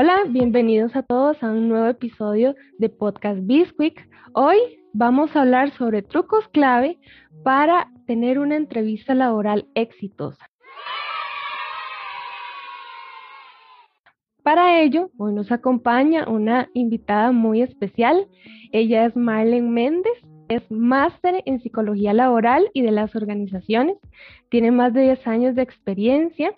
Hola, bienvenidos a todos a un nuevo episodio de Podcast Bisquick. Hoy vamos a hablar sobre trucos clave para tener una entrevista laboral exitosa. Para ello, hoy nos acompaña una invitada muy especial. Ella es Marlene Méndez, es máster en psicología laboral y de las organizaciones. Tiene más de 10 años de experiencia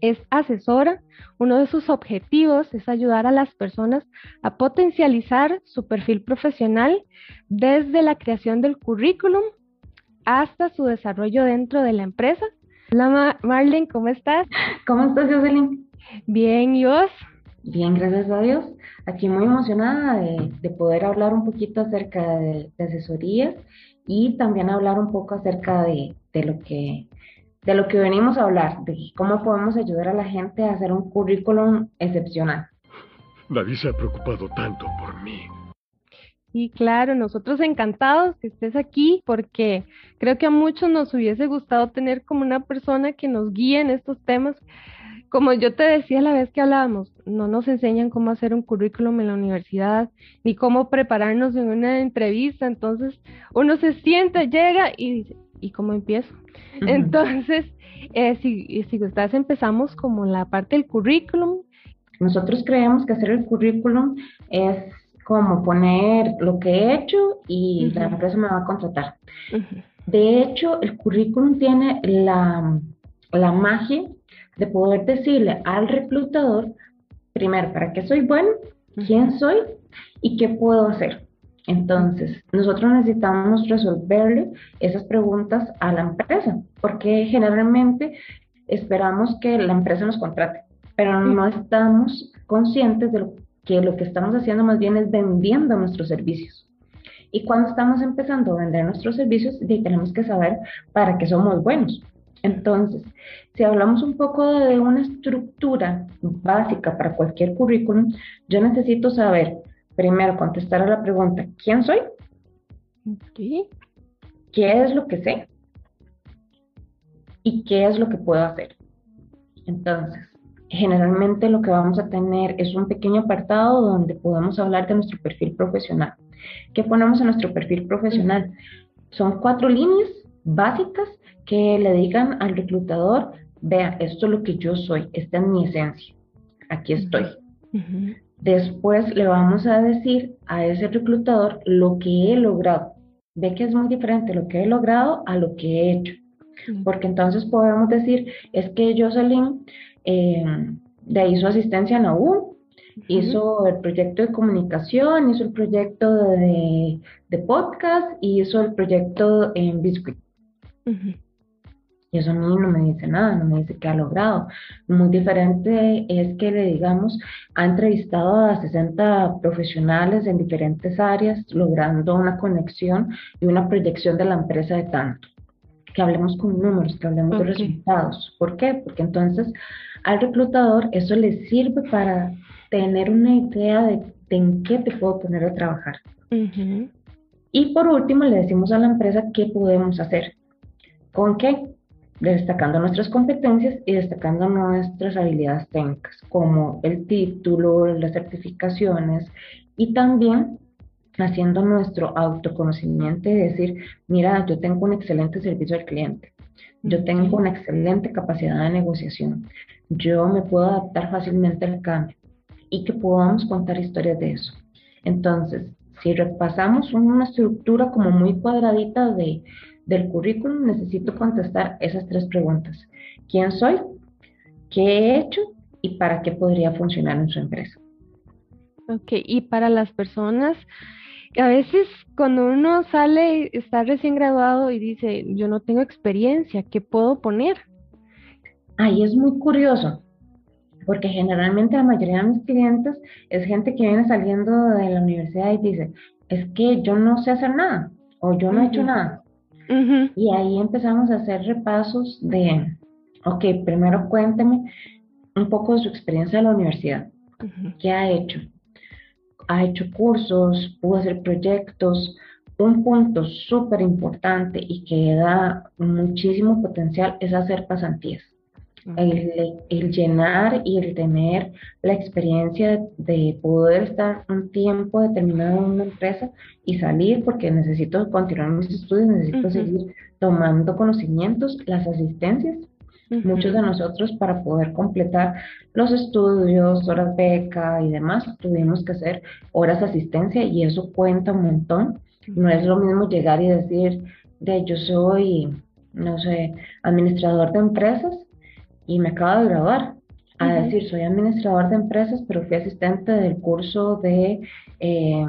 es asesora. Uno de sus objetivos es ayudar a las personas a potencializar su perfil profesional desde la creación del currículum hasta su desarrollo dentro de la empresa. Hola Marlene, ¿cómo estás? ¿Cómo estás, Jocelyn? Bien, ¿y vos? Bien, gracias a Dios. Aquí muy emocionada de, poder hablar un poquito acerca de, asesorías y también hablar un poco acerca de, de lo que de lo que venimos a hablar, de cómo podemos ayudar a la gente a hacer un currículum excepcional. Nadie se ha preocupado tanto por mí. Y claro, nosotros encantados que estés aquí porque creo que a muchos nos hubiese gustado tener como una persona que nos guíe en estos temas. Como yo te decía la vez que hablábamos, no nos enseñan cómo hacer un currículum en la universidad, ni cómo prepararnos en una entrevista. Entonces uno se sienta, llega y dice, ¿y cómo empiezo? Entonces, eh, si, si gustas, empezamos como la parte del currículum. Nosotros creemos que hacer el currículum es como poner lo que he hecho y la empresa me va a contratar. De hecho, el currículum tiene la, la magia de poder decirle al reclutador, primero, para qué soy bueno, quién soy y qué puedo hacer. Entonces, nosotros necesitamos resolverle esas preguntas a la empresa, porque generalmente esperamos que la empresa nos contrate, pero no estamos conscientes de que lo que estamos haciendo más bien es vendiendo nuestros servicios. Y cuando estamos empezando a vender nuestros servicios, tenemos que saber para qué somos buenos. Entonces, si hablamos un poco de una estructura básica para cualquier currículum, yo necesito saber primero contestar a la pregunta, ¿quién soy? ¿Qué es lo que sé? ¿Y qué es lo que puedo hacer? Entonces, generalmente lo que vamos a tener es un pequeño apartado donde podemos hablar de nuestro perfil profesional. ¿Qué ponemos en nuestro perfil profesional? Son cuatro líneas básicas que le digan al reclutador, vea, esto es lo que yo soy, esta es mi esencia, aquí estoy. Después le vamos a decir a ese reclutador lo que he logrado. Ve que es muy diferente lo que he logrado a lo que he hecho. Porque entonces podemos decir, es que Jocelyn eh, de hizo asistencia en la U, hizo el proyecto de comunicación, hizo el proyecto de, podcast y hizo el proyecto en Biscuit. Y eso a mí no me dice nada, no me dice qué ha logrado. Muy diferente es que le digamos, ha entrevistado a 60 profesionales en diferentes áreas, logrando una conexión y una proyección de la empresa de tanto. Que hablemos con números, que hablemos de resultados. ¿Por qué? Porque entonces al reclutador eso le sirve para tener una idea de, en qué te puedo poner a trabajar. Y por último, le decimos a la empresa qué podemos hacer. ¿Con qué? Destacando nuestras competencias y destacando nuestras habilidades técnicas, como el título, las certificaciones y también haciendo nuestro autoconocimiento y decir, mira, yo tengo un excelente servicio al cliente, yo tengo una excelente capacidad de negociación, yo me puedo adaptar fácilmente al cambio y que podamos contar historias de eso. Entonces, si repasamos una estructura como muy cuadradita de del currículum necesito contestar esas tres preguntas. ¿Quién soy? ¿Qué he hecho? ¿Y para qué podría funcionar en su empresa? Ok, y para las personas, a veces cuando uno sale, está recién graduado y dice, yo no tengo experiencia, ¿qué puedo poner? Ahí es muy curioso, porque generalmente la mayoría de mis clientes es gente que viene saliendo de la universidad y dice, es que yo no sé hacer nada o yo no he hecho nada. Y ahí empezamos a hacer repasos de, ok, primero cuénteme un poco de su experiencia en la universidad. ¿Qué ha hecho? Ha hecho cursos, pudo hacer proyectos. Un punto súper importante y que da muchísimo potencial es hacer pasantías. El, llenar y el tener la experiencia de poder estar un tiempo determinado en una empresa y salir porque necesito continuar mis estudios, necesito seguir tomando conocimientos, las asistencias. Muchos de nosotros para poder completar los estudios, horas beca y demás, tuvimos que hacer horas de asistencia y eso cuenta un montón. No es lo mismo llegar y decir, de yo soy, no sé, administrador de empresas y me acabo de graduar. A decir, soy administrador de empresas, pero fui asistente del curso de, eh,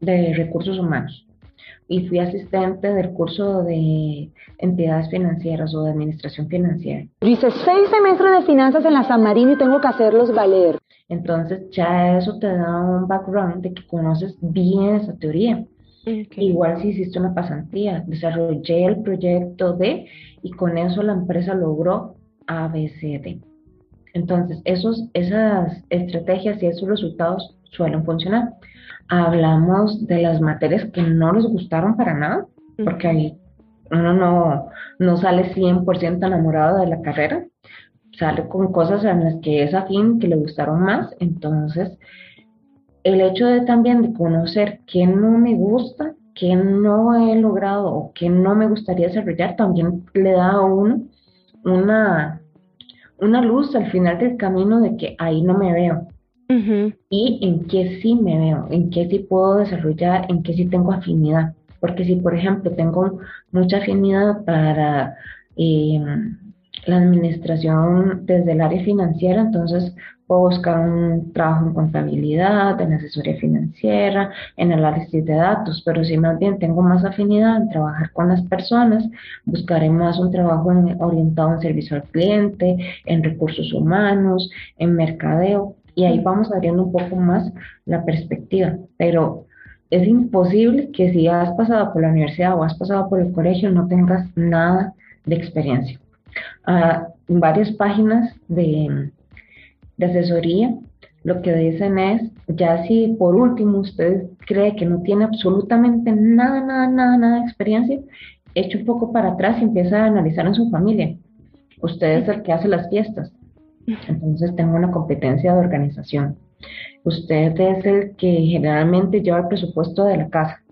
de recursos humanos y fui asistente del curso de entidades financieras o de administración financiera. Hice seis semestres de finanzas en la San Marino y tengo que hacerlos valer. Entonces ya eso te da un background de que conoces bien esa teoría. Igual si hiciste una pasantía, desarrollé el proyecto de y con eso la empresa logró ABCD. Entonces, esos, esas estrategias y esos resultados suelen funcionar. Hablamos de las materias que no les gustaron para nada, porque ahí uno no, no sale 100% enamorado de la carrera, sale con cosas en las que es afín, que le gustaron más. Entonces, el hecho de también de conocer qué no me gusta, qué no he logrado o qué no me gustaría desarrollar, también le da a uno una, una luz al final del camino de que ahí no me veo. Y en qué sí me veo, en qué sí puedo desarrollar, en qué sí tengo afinidad. Porque si, por ejemplo, tengo mucha afinidad para eh, la administración desde el área financiera, entonces puedo buscar un trabajo en contabilidad, en asesoría financiera, en análisis de datos, pero si más bien tengo más afinidad en trabajar con las personas, buscaré más un trabajo orientado en servicio al cliente, en recursos humanos, en mercadeo, y ahí vamos abriendo un poco más la perspectiva, pero es imposible que si has pasado por la universidad o has pasado por el colegio no tengas nada de experiencia. Ah, varias páginas de de asesoría, lo que dicen es, ya si por último usted cree que no tiene absolutamente nada, nada, nada, nada de experiencia, eche un poco para atrás y empieza a analizar en su familia. Usted es el que hace las fiestas, entonces tengo una competencia de organización. Usted es el que generalmente lleva el presupuesto de la casa.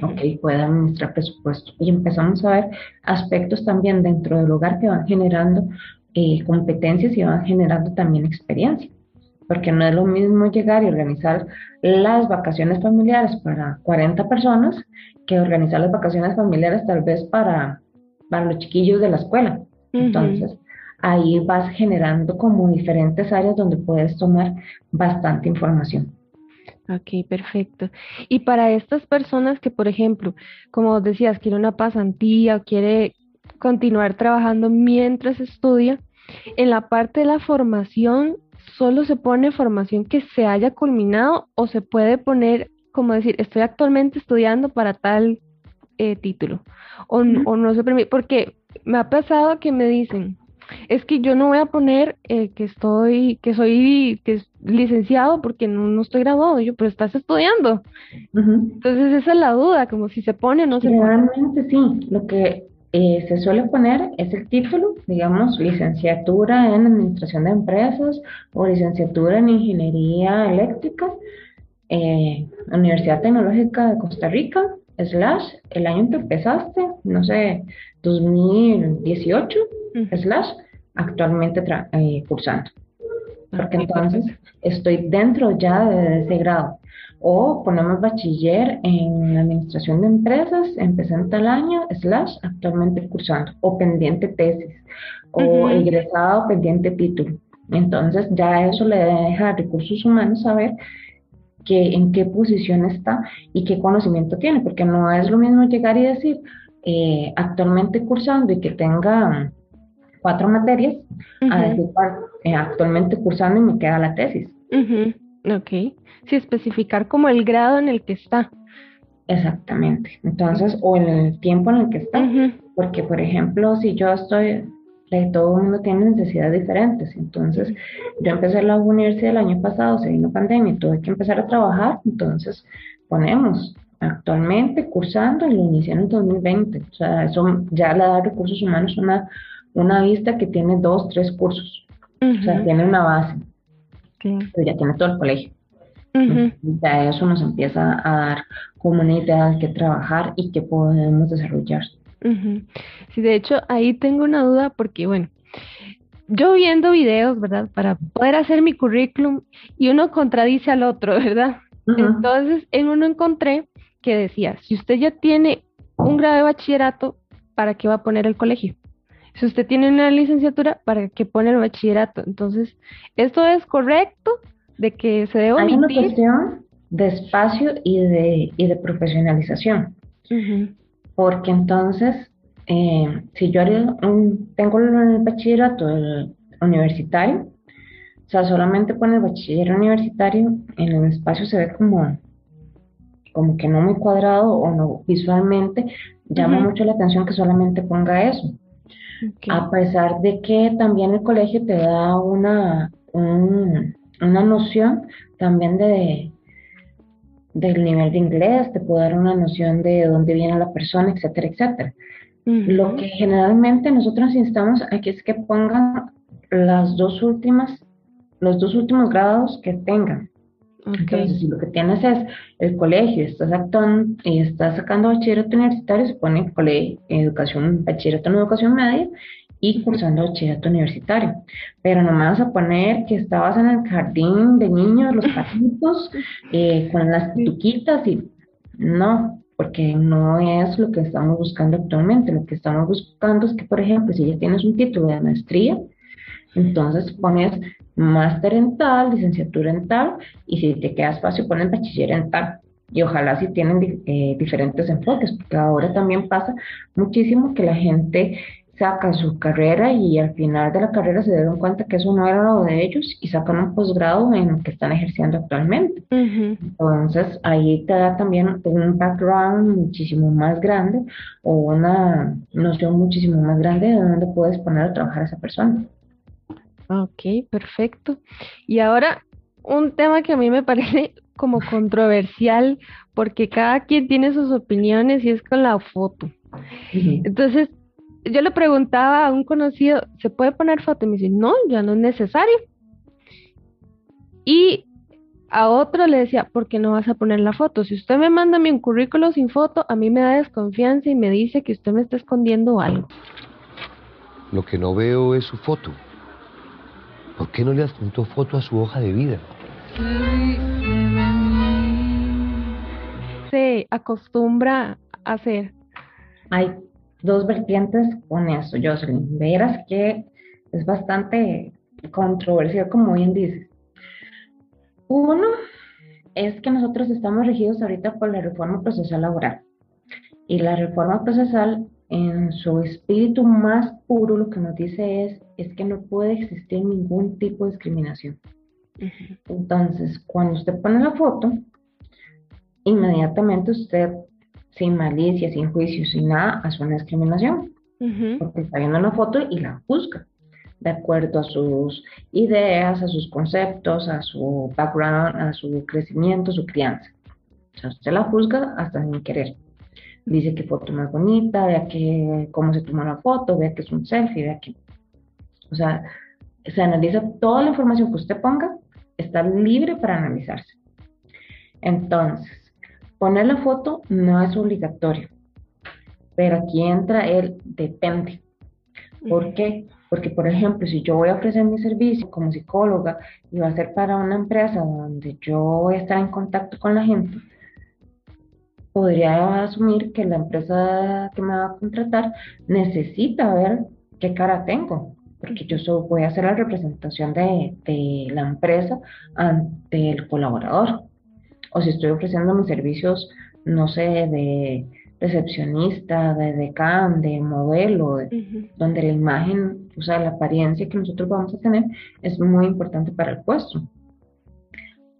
Ok, puede administrar presupuesto. Y empezamos a ver aspectos también dentro del hogar que van generando eh, competencias y van generando también experiencia. Porque no es lo mismo llegar y organizar las vacaciones familiares para 40 personas que organizar las vacaciones familiares tal vez para, para los chiquillos de la escuela. Entonces, ahí vas generando como diferentes áreas donde puedes tomar bastante información. Ok, perfecto. Y para estas personas que, por ejemplo, como decías, quiere una pasantía o quiere continuar trabajando mientras estudia. En la parte de la formación, solo se pone formación que se haya culminado o se puede poner, como decir, estoy actualmente estudiando para tal eh, título. O, o, no se permite, porque me ha pasado que me dicen, es que yo no voy a poner eh, que estoy, que soy que es licenciado porque no, no estoy graduado, yo, pero estás estudiando. Entonces esa es la duda, como si se pone o no se pone. Realmente sí, lo que eh, se suele poner es el título, digamos, licenciatura en Administración de Empresas o licenciatura en Ingeniería Eléctrica, eh, Universidad Tecnológica de Costa Rica, slash, el año en que empezaste, no sé, 2018, slash, actualmente eh, cursando. Porque entonces estoy dentro ya de ese grado o ponemos bachiller en administración de empresas, en tal año, slash, actualmente cursando, o pendiente tesis, o egresado pendiente título. Entonces ya eso le deja a recursos humanos saber que, en qué posición está y qué conocimiento tiene, porque no es lo mismo llegar y decir eh, actualmente cursando y que tenga cuatro materias, a decir eh, actualmente cursando y me queda la tesis. Ok, sí, especificar como el grado en el que está. Exactamente, entonces, o en el tiempo en el que está, porque por ejemplo, si yo estoy, todo el mundo tiene necesidades diferentes, entonces yo empecé la universidad el año pasado, se vino pandemia, tuve que empezar a trabajar, entonces ponemos actualmente cursando y lo inicié en el 2020, o sea, eso ya le da recursos humanos una una vista que tiene dos, tres cursos. O sea, tiene una base. Pero ya tiene todo el colegio. Ya eso nos empieza a dar como una idea de qué trabajar y qué podemos desarrollar. Sí, de hecho, ahí tengo una duda porque, bueno, yo viendo videos, ¿verdad? Para poder hacer mi currículum y uno contradice al otro, ¿verdad? Entonces, en uno encontré que decía, si usted ya tiene un grado de bachillerato, ¿para qué va a poner el colegio? Si usted tiene una licenciatura, ¿para qué pone el bachillerato? Entonces, ¿esto es correcto de que se debe omitir? Hay una cuestión de espacio y de, y de profesionalización. Porque entonces, eh, si yo tengo el bachillerato universitario, o sea, solamente pone el bachiller universitario, en el espacio se ve como, como que no muy cuadrado o no visualmente, llama mucho la atención que solamente ponga eso. A pesar de que también el colegio te da una, una noción también de, del nivel de inglés, te puede dar una noción de dónde viene la persona, etcétera, etcétera. Lo que generalmente nosotros instamos aquí es que pongan las dos últimas, los dos últimos grados que tengan. Entonces, si lo que tienes es el colegio, estás actuando y estás sacando bachillerato universitario, se pone colegio, educación, bachillerato en educación media y cursando bachillerato universitario. Pero no me vas a poner que estabas en el jardín de niños, los patitos, eh, con las tuquitas y no, porque no es lo que estamos buscando actualmente. Lo que estamos buscando es que, por ejemplo, si ya tienes un título de maestría, entonces pones máster en tal, licenciatura en tal, y si te queda espacio pones bachiller en tal. Y ojalá si tienen eh, diferentes enfoques, porque ahora también pasa muchísimo que la gente saca su carrera y al final de la carrera se dieron cuenta que eso no era lo de ellos y sacan un posgrado en lo que están ejerciendo actualmente. Entonces ahí te da también un background muchísimo más grande o una noción muchísimo más grande de dónde puedes poner a trabajar a esa persona. Ok, perfecto. Y ahora, un tema que a mí me parece como controversial, porque cada quien tiene sus opiniones y es con la foto. Entonces, yo le preguntaba a un conocido, ¿se puede poner foto? Y me dice, no, ya no es necesario. Y a otro le decía, ¿por qué no vas a poner la foto? Si usted me manda mi un currículo sin foto, a mí me da desconfianza y me dice que usted me está escondiendo algo. Lo que no veo es su foto. ¿Por qué no le adjuntó foto a su hoja de vida? Se acostumbra a hacer. Hay dos vertientes con eso, Jocelyn. Verás que es bastante controversial, como bien dices. Uno es que nosotros estamos regidos ahorita por la reforma procesal laboral. Y la reforma procesal en su espíritu más puro lo que nos dice es, es que no puede existir ningún tipo de discriminación. Entonces, cuando usted pone la foto, inmediatamente usted, sin malicia, sin juicio, sin nada, hace una discriminación. Porque está viendo la foto y la juzga de acuerdo a sus ideas, a sus conceptos, a su background, a su crecimiento, a su crianza. O sea, usted la juzga hasta sin querer dice que foto más bonita, vea que cómo se tomó la foto, vea que es un selfie, vea que, o sea, se analiza toda la información que usted ponga, está libre para analizarse. Entonces, poner la foto no es obligatorio, pero aquí entra el depende. ¿Por qué? Porque, por ejemplo, si yo voy a ofrecer mi servicio como psicóloga y va a ser para una empresa donde yo voy a estar en contacto con la gente, podría asumir que la empresa que me va a contratar necesita ver qué cara tengo, porque yo solo voy a hacer la representación de, la empresa ante el colaborador. O si estoy ofreciendo mis servicios, no sé, de recepcionista, de decán, de modelo, donde la imagen, o sea, la apariencia que nosotros vamos a tener es muy importante para el puesto.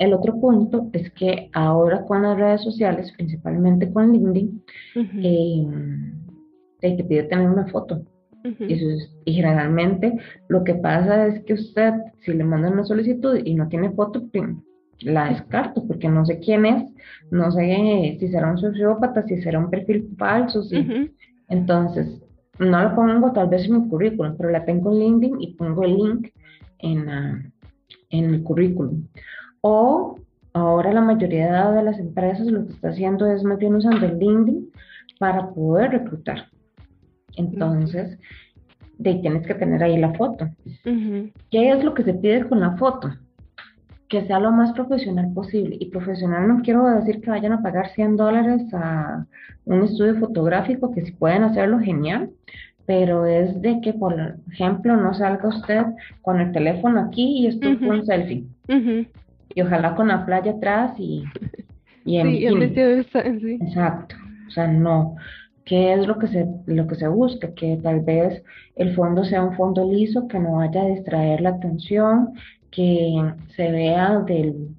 El otro punto es que ahora con las redes sociales, principalmente con LinkedIn, eh, te pide tener una foto. y, generalmente lo que pasa es que usted, si le mandan una solicitud y no tiene foto, la descarto porque no sé quién es, no sé si será un sociópata, si será un perfil falso. Entonces, no la pongo tal vez en mi currículum, pero la tengo en LinkedIn y pongo el link en, en el currículum. O ahora la mayoría de las empresas lo que está haciendo es más bien usando el LinkedIn para poder reclutar. Entonces, de tienes que tener ahí la foto. ¿Qué es lo que se pide con la foto? Que sea lo más profesional posible. Y profesional no quiero decir que vayan a pagar 100 dólares a un estudio fotográfico, que si pueden hacerlo, genial. Pero es de que, por ejemplo, no salga usted con el teléfono aquí y esto uh un selfie. Y ojalá con la playa atrás y, y en sí, Exacto. O sea, no. Qué es lo que se, lo que se busca, que tal vez el fondo sea un fondo liso, que no vaya a distraer la atención, que se vea del,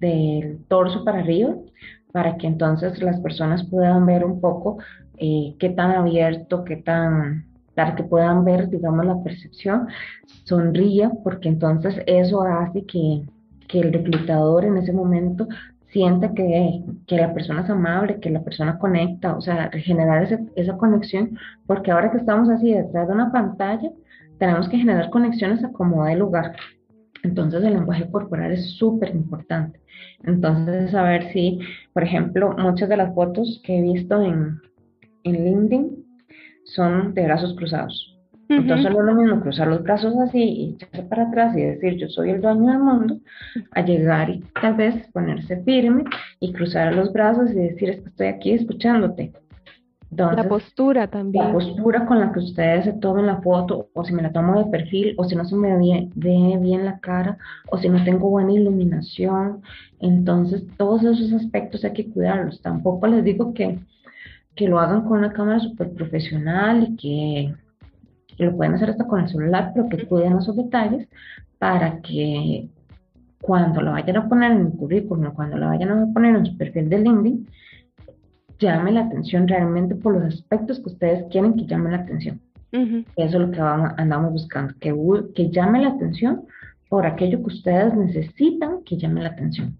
del torso para arriba, para que entonces las personas puedan ver un poco eh, qué tan abierto, qué tan, para que puedan ver, digamos, la percepción, sonría, porque entonces eso hace que, que el reclutador en ese momento siente que, que, la persona es amable, que la persona conecta, o sea, generar esa conexión, porque ahora que estamos así detrás de una pantalla, tenemos que generar conexiones a como de lugar. Entonces el lenguaje corporal es súper importante. Entonces, a ver si, por ejemplo, muchas de las fotos que he visto en, en LinkedIn son de brazos cruzados. Entonces no es lo mismo cruzar los brazos así y echarse para atrás y decir yo soy el dueño del mundo, a llegar y tal vez ponerse firme y cruzar los brazos y decir es que estoy aquí escuchándote. la postura también. La postura con la que ustedes se tomen la foto, o si me la tomo de perfil, o si no se me ve, ve bien la cara, o si no tengo buena iluminación. Entonces, todos esos aspectos hay que cuidarlos. Tampoco les digo que, que lo hagan con una cámara súper profesional y que lo pueden hacer hasta con el celular, pero que cuiden esos detalles para que cuando lo vayan a poner en el currículum, cuando lo vayan a poner en su perfil de LinkedIn, llame la atención realmente por los aspectos que ustedes quieren que llame la atención. Eso es lo que vamos, andamos buscando, que, que llame la atención por aquello que ustedes necesitan que llame la atención.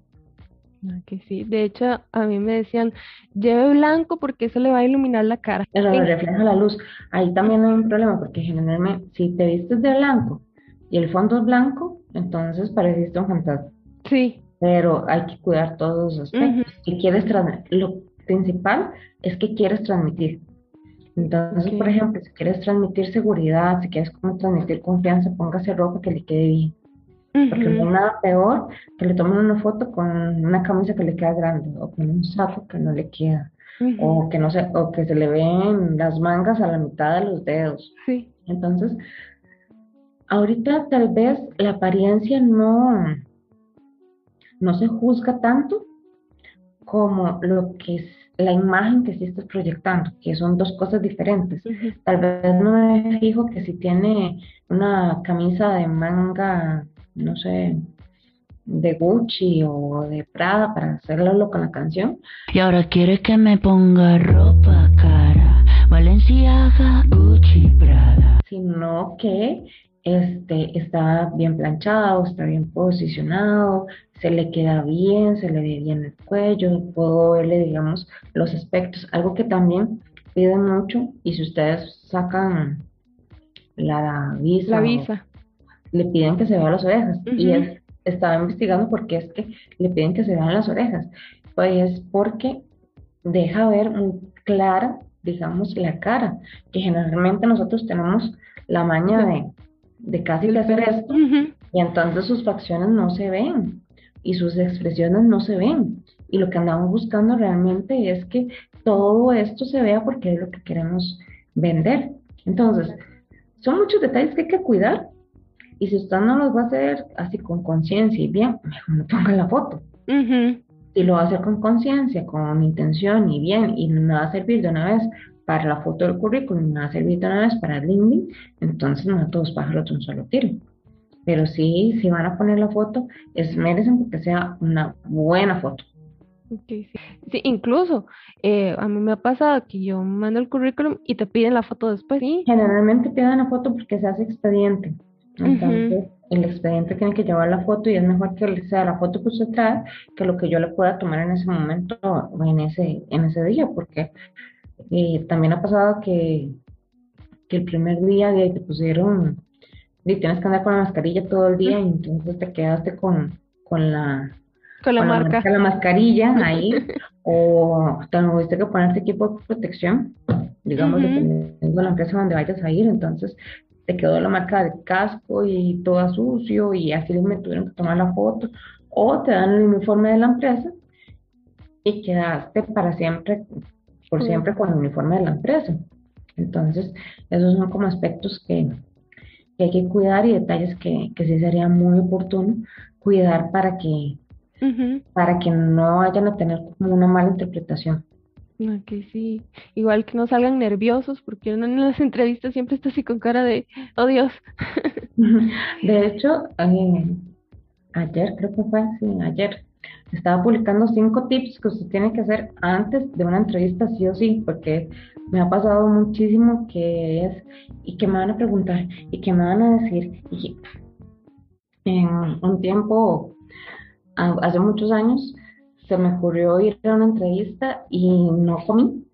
Ah, que sí, de hecho a mí me decían, lleve blanco porque eso le va a iluminar la cara. Pero refleja la luz. Ahí también hay un problema porque generalmente si te vistes de blanco y el fondo es blanco, entonces pareciste un fantasma. Sí. Pero hay que cuidar todos los aspectos. quieres lo principal es que quieres transmitir. Entonces, por ejemplo, si quieres transmitir seguridad, si quieres como transmitir confianza, póngase ropa que le quede bien. Porque no hay nada peor que le tomen una foto con una camisa que le queda grande o con un saco que no le queda. O que no se, o que se le ven las mangas a la mitad de los dedos. Sí. Entonces, ahorita tal vez la apariencia no, no se juzga tanto como lo que es la imagen que sí estás proyectando, que son dos cosas diferentes. Tal vez no me fijo que si tiene una camisa de manga no sé, de Gucci o de Prada para hacerlo con la canción. Y ahora quiere que me ponga ropa cara, Valenciaga, Gucci, Prada. Sino que este, está bien planchado, está bien posicionado, se le queda bien, se le ve bien el cuello, puedo verle, digamos, los aspectos. Algo que también piden mucho, y si ustedes sacan la visa, la visa le piden que se vean las orejas. Y él estaba investigando por qué es que le piden que se vean las orejas. Pues es porque deja ver muy clara, digamos, la cara, que generalmente nosotros tenemos la maña de, de casi que hacer esto, y entonces sus facciones no se ven y sus expresiones no se ven. Y lo que andamos buscando realmente es que todo esto se vea porque es lo que queremos vender. Entonces, son muchos detalles que hay que cuidar y si usted no los va a hacer así con conciencia y bien, mejor no ponga la foto. Si lo va a hacer con conciencia, con intención y bien, y no va a servir de una vez para la foto del currículum, no va a servir de una vez para el LinkedIn, entonces no a todos pájaros de un solo tiro. Pero sí, si van a poner la foto, esmérense porque sea una buena foto. sí. sí. incluso eh, a mí me ha pasado que yo mando el currículum y te piden la foto después. ¿sí? Generalmente piden la foto porque se hace expediente. Entonces, el expediente tiene que llevar la foto y es mejor que sea la foto que usted trae que lo que yo le pueda tomar en ese momento o en ese, en ese día, porque eh, también ha pasado que que el primer día de te pusieron, y tienes que andar con la mascarilla todo el día y entonces te quedaste con, con la Con la con marca. la mascarilla ahí, o tuviste que ponerte equipo de protección, digamos, dependiendo de la empresa donde vayas a ir, entonces te quedó la marca de casco y todo sucio y así me tuvieron que tomar la foto, o te dan el uniforme de la empresa y quedaste para siempre, por Sí. siempre con el uniforme de la empresa. Entonces, esos son como aspectos que, que hay que cuidar y detalles que, que sí sería muy oportuno cuidar para que para que no vayan a tener como una mala interpretación. Ok, sí. Igual que no salgan nerviosos, porque uno en las entrevistas siempre está así con cara de, oh Dios. De hecho, eh, ayer creo que fue, sí, ayer, estaba publicando cinco tips que usted tiene que hacer antes de una entrevista, sí o sí, porque me ha pasado muchísimo que es, y que me van a preguntar, y que me van a decir, en un tiempo, hace muchos años, se me ocurrió ir a una entrevista y no comí,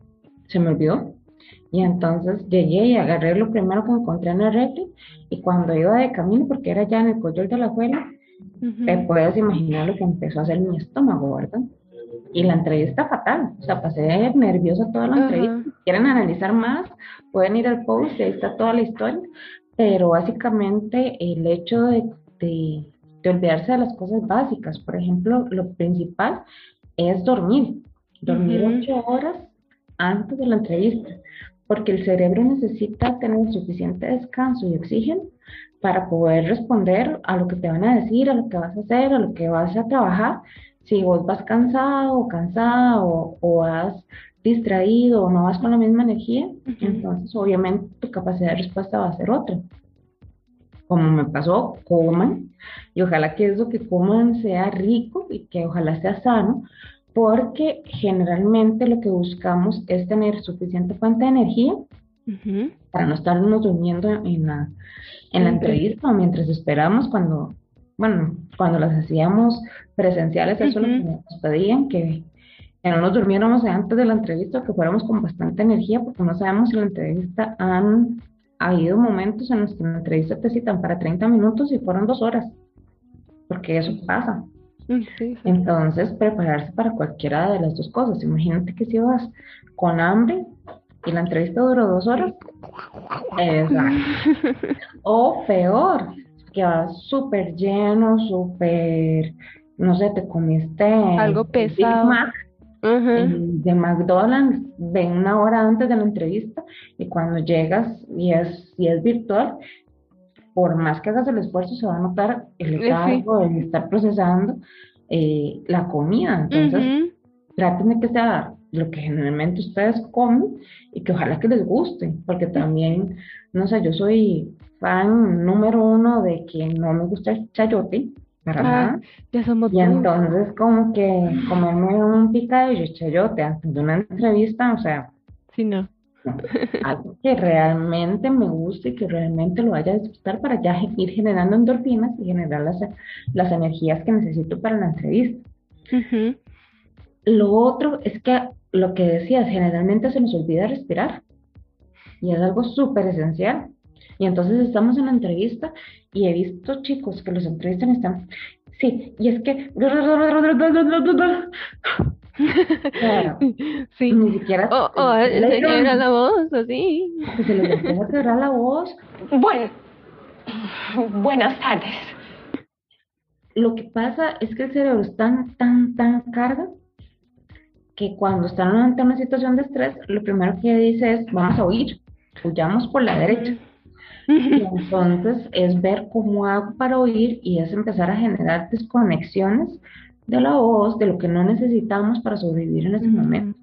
se me olvidó. Y entonces llegué y agarré lo primero que encontré en el refri y cuando iba de camino, porque era ya en el Coyol de la Juela, Ujú. te puedes imaginar lo que empezó a hacer mi estómago, ¿verdad? Y la entrevista fatal, o sea, pasé nerviosa toda la Ajá. entrevista. Si quieren analizar más, pueden ir al post ahí está toda la historia, pero básicamente el hecho de, de, de olvidarse de las cosas básicas, por ejemplo, lo principal es dormir, dormir ocho horas antes de la entrevista, porque el cerebro necesita tener suficiente descanso y oxígeno para poder responder a lo que te van a decir, a lo que vas a hacer, a lo que vas a trabajar. Si vos vas cansado o cansada o, o vas distraído o no vas con la misma energía, entonces obviamente tu capacidad de respuesta va a ser otra. Como me pasó, coman y ojalá que eso que coman sea rico y que ojalá sea sano, porque generalmente lo que buscamos es tener suficiente fuente de energía para no estarnos durmiendo en la, en la entrevista o mientras esperamos cuando, bueno, cuando las hacíamos presenciales, eso es lo que nos pedían, que, que no nos durmiéramos antes de la entrevista, que fuéramos con bastante energía, porque no sabemos si la entrevista han habido momentos en los que la entrevista te citan para 30 minutos y fueron dos horas, porque eso pasa. Sí, sí. Entonces, prepararse para cualquiera de las dos cosas. Imagínate que si vas con hambre y la entrevista duró dos horas, exacto. O peor, que vas súper lleno, súper, no sé, te comiste Algo el Big pesado. Mac El de McDonald's de una hora antes de la entrevista y cuando llegas y es, y es virtual, por más que hagas el esfuerzo, se va a notar el Eh, sí. letargo de estar procesando eh, la comida. Entonces, traten de que sea lo que generalmente ustedes comen y que ojalá que les guste, porque también, no sé, yo soy fan número uno de que no me gusta el chayote, Ah, ya somos Y dos. entonces como que comerme un picadillo de chayote antes de una entrevista, o sea, Sí, no. no, algo que realmente me guste y que realmente lo vaya a disfrutar para ya ir generando endorfinas y generar las, las energías que necesito para la entrevista. Lo otro es que lo que decías, generalmente se nos olvida respirar y es algo súper esencial. Y entonces estamos en la entrevista y he visto chicos que los entrevistan y están, sí, y es que... Claro, Sí. ni siquiera Oh, oh, se le señora la voz, así. que se les empieza a quebrar la voz. Bueno, buenas tardes. Lo que pasa es que el cerebro es tan, tan, tan carga que cuando están ante una situación de estrés, lo primero que dice es, vamos a huir, huyamos por la derecha. Y entonces es ver cómo hago para oír y es empezar a generar desconexiones de la voz, de lo que no necesitamos para sobrevivir en ese momento.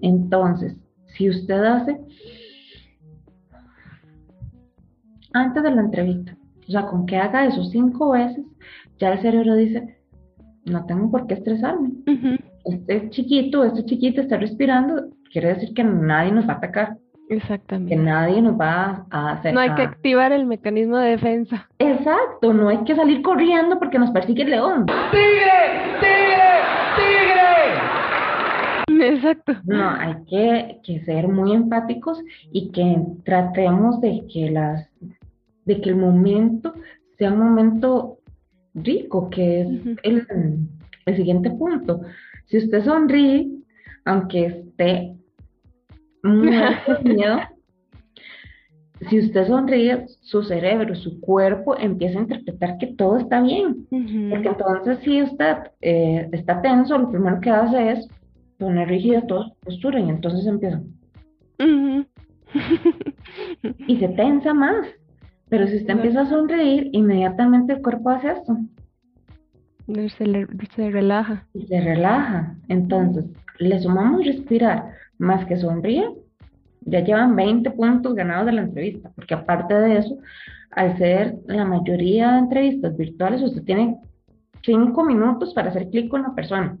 Entonces, si usted hace antes de la entrevista, o sea, con que haga eso cinco veces, ya el cerebro dice, no tengo por qué estresarme. Ujú. Este chiquito, este chiquito está respirando, quiere decir que nadie nos va a atacar, que Exactamente. nadie nos va a hacer No hay que activar el mecanismo de defensa. Exacto, no hay que salir corriendo porque nos persigue el león. Exacto. No, hay que, que ser muy empáticos y que tratemos de que las de que el momento sea un momento rico, que es el siguiente punto. Si usted sonríe, aunque esté muerto de miedo, si usted sonríe, su cerebro, su cuerpo empieza a interpretar que todo está bien. Porque entonces si usted eh, está tenso, lo primero que hace es poner rígida toda su postura y entonces empieza y se tensa más. Pero si usted empieza a sonreír, inmediatamente el cuerpo hace esto Se, le- se relaja. se relaja. Entonces, le sumamos respirar más que sonríe, ya llevan 20 puntos ganados de la entrevista, porque aparte de eso, al ser la mayoría de entrevistas virtuales, usted tiene 5 minutos para hacer clic con la persona.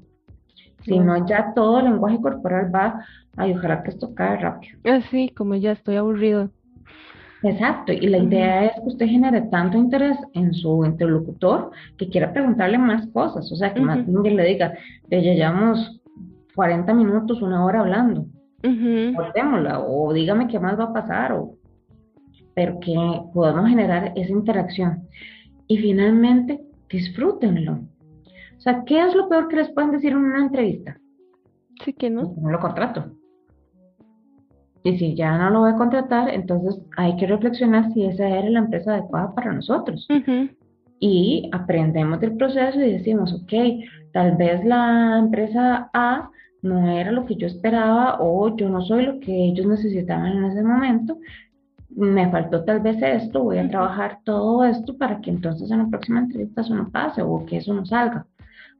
Si no, ya todo el lenguaje corporal va, ay, ojalá que esto cae rápido. Así como ya estoy aburrido. Exacto, y la idea es que usted genere tanto interés en su interlocutor que quiera preguntarle más cosas, o sea, que más bien le diga, "Ve, ya llevamos 40 minutos, una hora hablando, cortémosla, o dígame qué más va a pasar, o... pero que podamos generar esa interacción. Y finalmente, disfrútenlo. O sea, ¿qué es lo peor que les pueden decir en una entrevista? Sí que no. Pues no lo contrato. Y si ya no lo voy a contratar, entonces hay que reflexionar si esa era la empresa adecuada para nosotros. Ujú. Y aprendemos del proceso y decimos, ok, tal vez la empresa A no era lo que yo esperaba o yo no soy lo que ellos necesitaban en ese momento. Me faltó tal vez esto, voy a trabajar todo esto para que entonces en la próxima entrevista eso no pase o que eso no salga.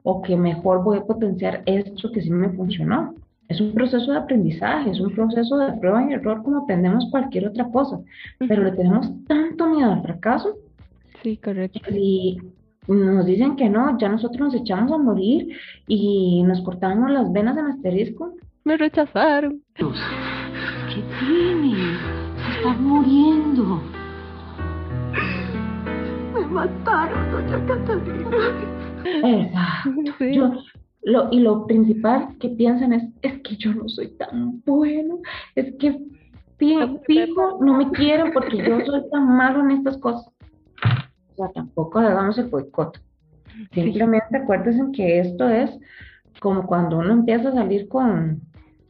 O que mejor voy a potenciar esto que sí me funcionó. Es un proceso de aprendizaje, es un proceso de prueba y error como aprendemos cualquier otra cosa. Pero le tenemos tanto miedo al fracaso Sí, correcto. si nos dicen que no, ya nosotros nos echamos a morir y nos cortamos las venas en asterisco. Me rechazaron. ¿Qué tiene? Se está muriendo. Me mataron, doña Catalina. Exacto. Sí. Yo, lo, y lo principal que piensan es, es que yo no soy tan bueno, es que fi- fijo, no me quieren porque yo soy tan malo en estas cosas. O sea, tampoco hagamos el boicot. Simplemente acuérdense que esto es como cuando uno empieza a salir con,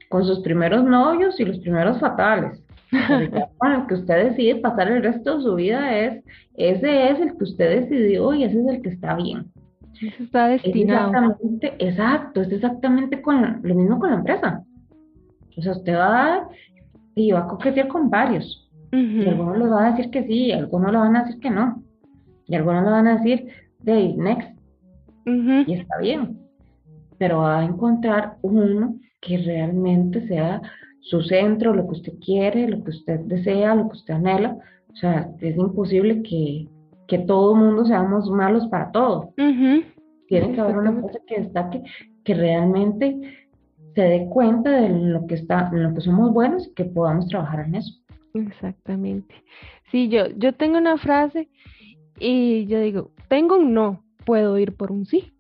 con sus primeros novios y los primeros fatales. Con el que usted decide pasar el resto de su vida es, ese es el que usted decidió y ese es el que está bien. Eso está Es destinado. exactamente, exacto, es exactamente con lo mismo con la empresa. O sea, usted va y va a coquetear con varios. Y algunos le van a decir que sí, algunos le van a decir que no. Y algunos le van a decir, de next, y está bien. Pero va a encontrar uno que realmente sea su centro, lo que usted quiere, lo que usted desea, lo que usted anhela. O sea, es imposible que, que todo el mundo seamos malos para todo. Ujú. Tiene que haber una cosa que destaque, que realmente se dé cuenta de lo que está, en lo que somos buenos y que podamos trabajar en eso. Exactamente. Sí, yo, yo tengo una frase y yo digo, tengo un no, puedo ir por un sí,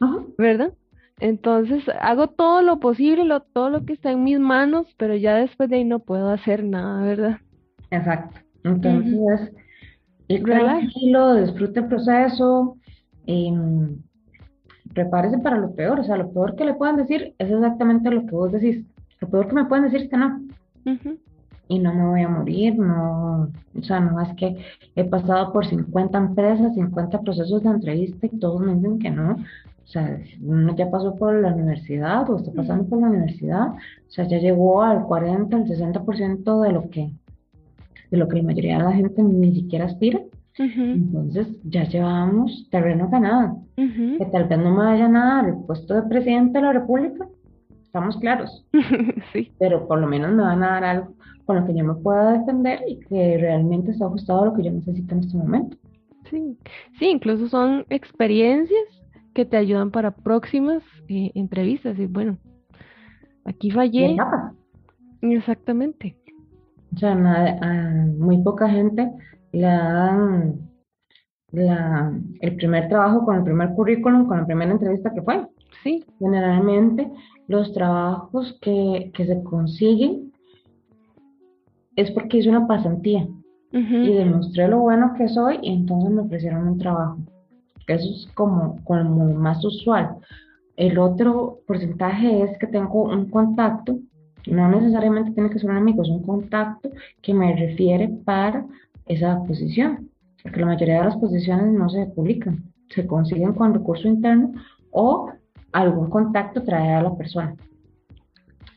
Ajá. ¿verdad? Entonces hago todo lo posible, lo, todo lo que está en mis manos, pero ya después de ahí no puedo hacer nada, ¿verdad? Exacto. Entonces, ir Relax. tranquilo, disfrute el proceso, em, prepárese para lo peor. O sea, lo peor que le puedan decir es exactamente lo que vos decís. Lo peor que me pueden decir es que no. Ujú. Y no me voy a morir, no. O sea, no es que he pasado por 50 empresas, 50 procesos de entrevista y todos me dicen que no. O sea, uno ya pasó por la universidad o está pasando por la universidad. O sea, ya llegó al 40, al 60% de lo que, de lo que la mayoría de la gente ni siquiera aspira. Entonces ya llevamos terreno ganado. Ujú. Que tal vez no me vayan a dar el puesto de presidente de la República, estamos claros, Sí, pero por lo menos me van a dar algo con lo que yo me pueda defender y que realmente está ajustado a lo que yo necesito en este momento. sí. Sí, incluso son experiencias que te ayudan para próximas eh, entrevistas. Y bueno, aquí fallé. etapas. Exactamente. O sea, nada- a muy poca gente le dan la, el primer trabajo con el primer currículum, con la primera entrevista que fue. Sí. Generalmente los trabajos que, que se consiguen es porque hice una pasantía y demostré lo bueno que soy y entonces me ofrecieron un trabajo. Eso es como, como más usual. El otro porcentaje es que tengo un contacto, no necesariamente tiene que ser un amigo, es un contacto que me refiere para esa posición, porque la mayoría de las posiciones no se publican, se consiguen con recurso interno o algún contacto trae a la persona.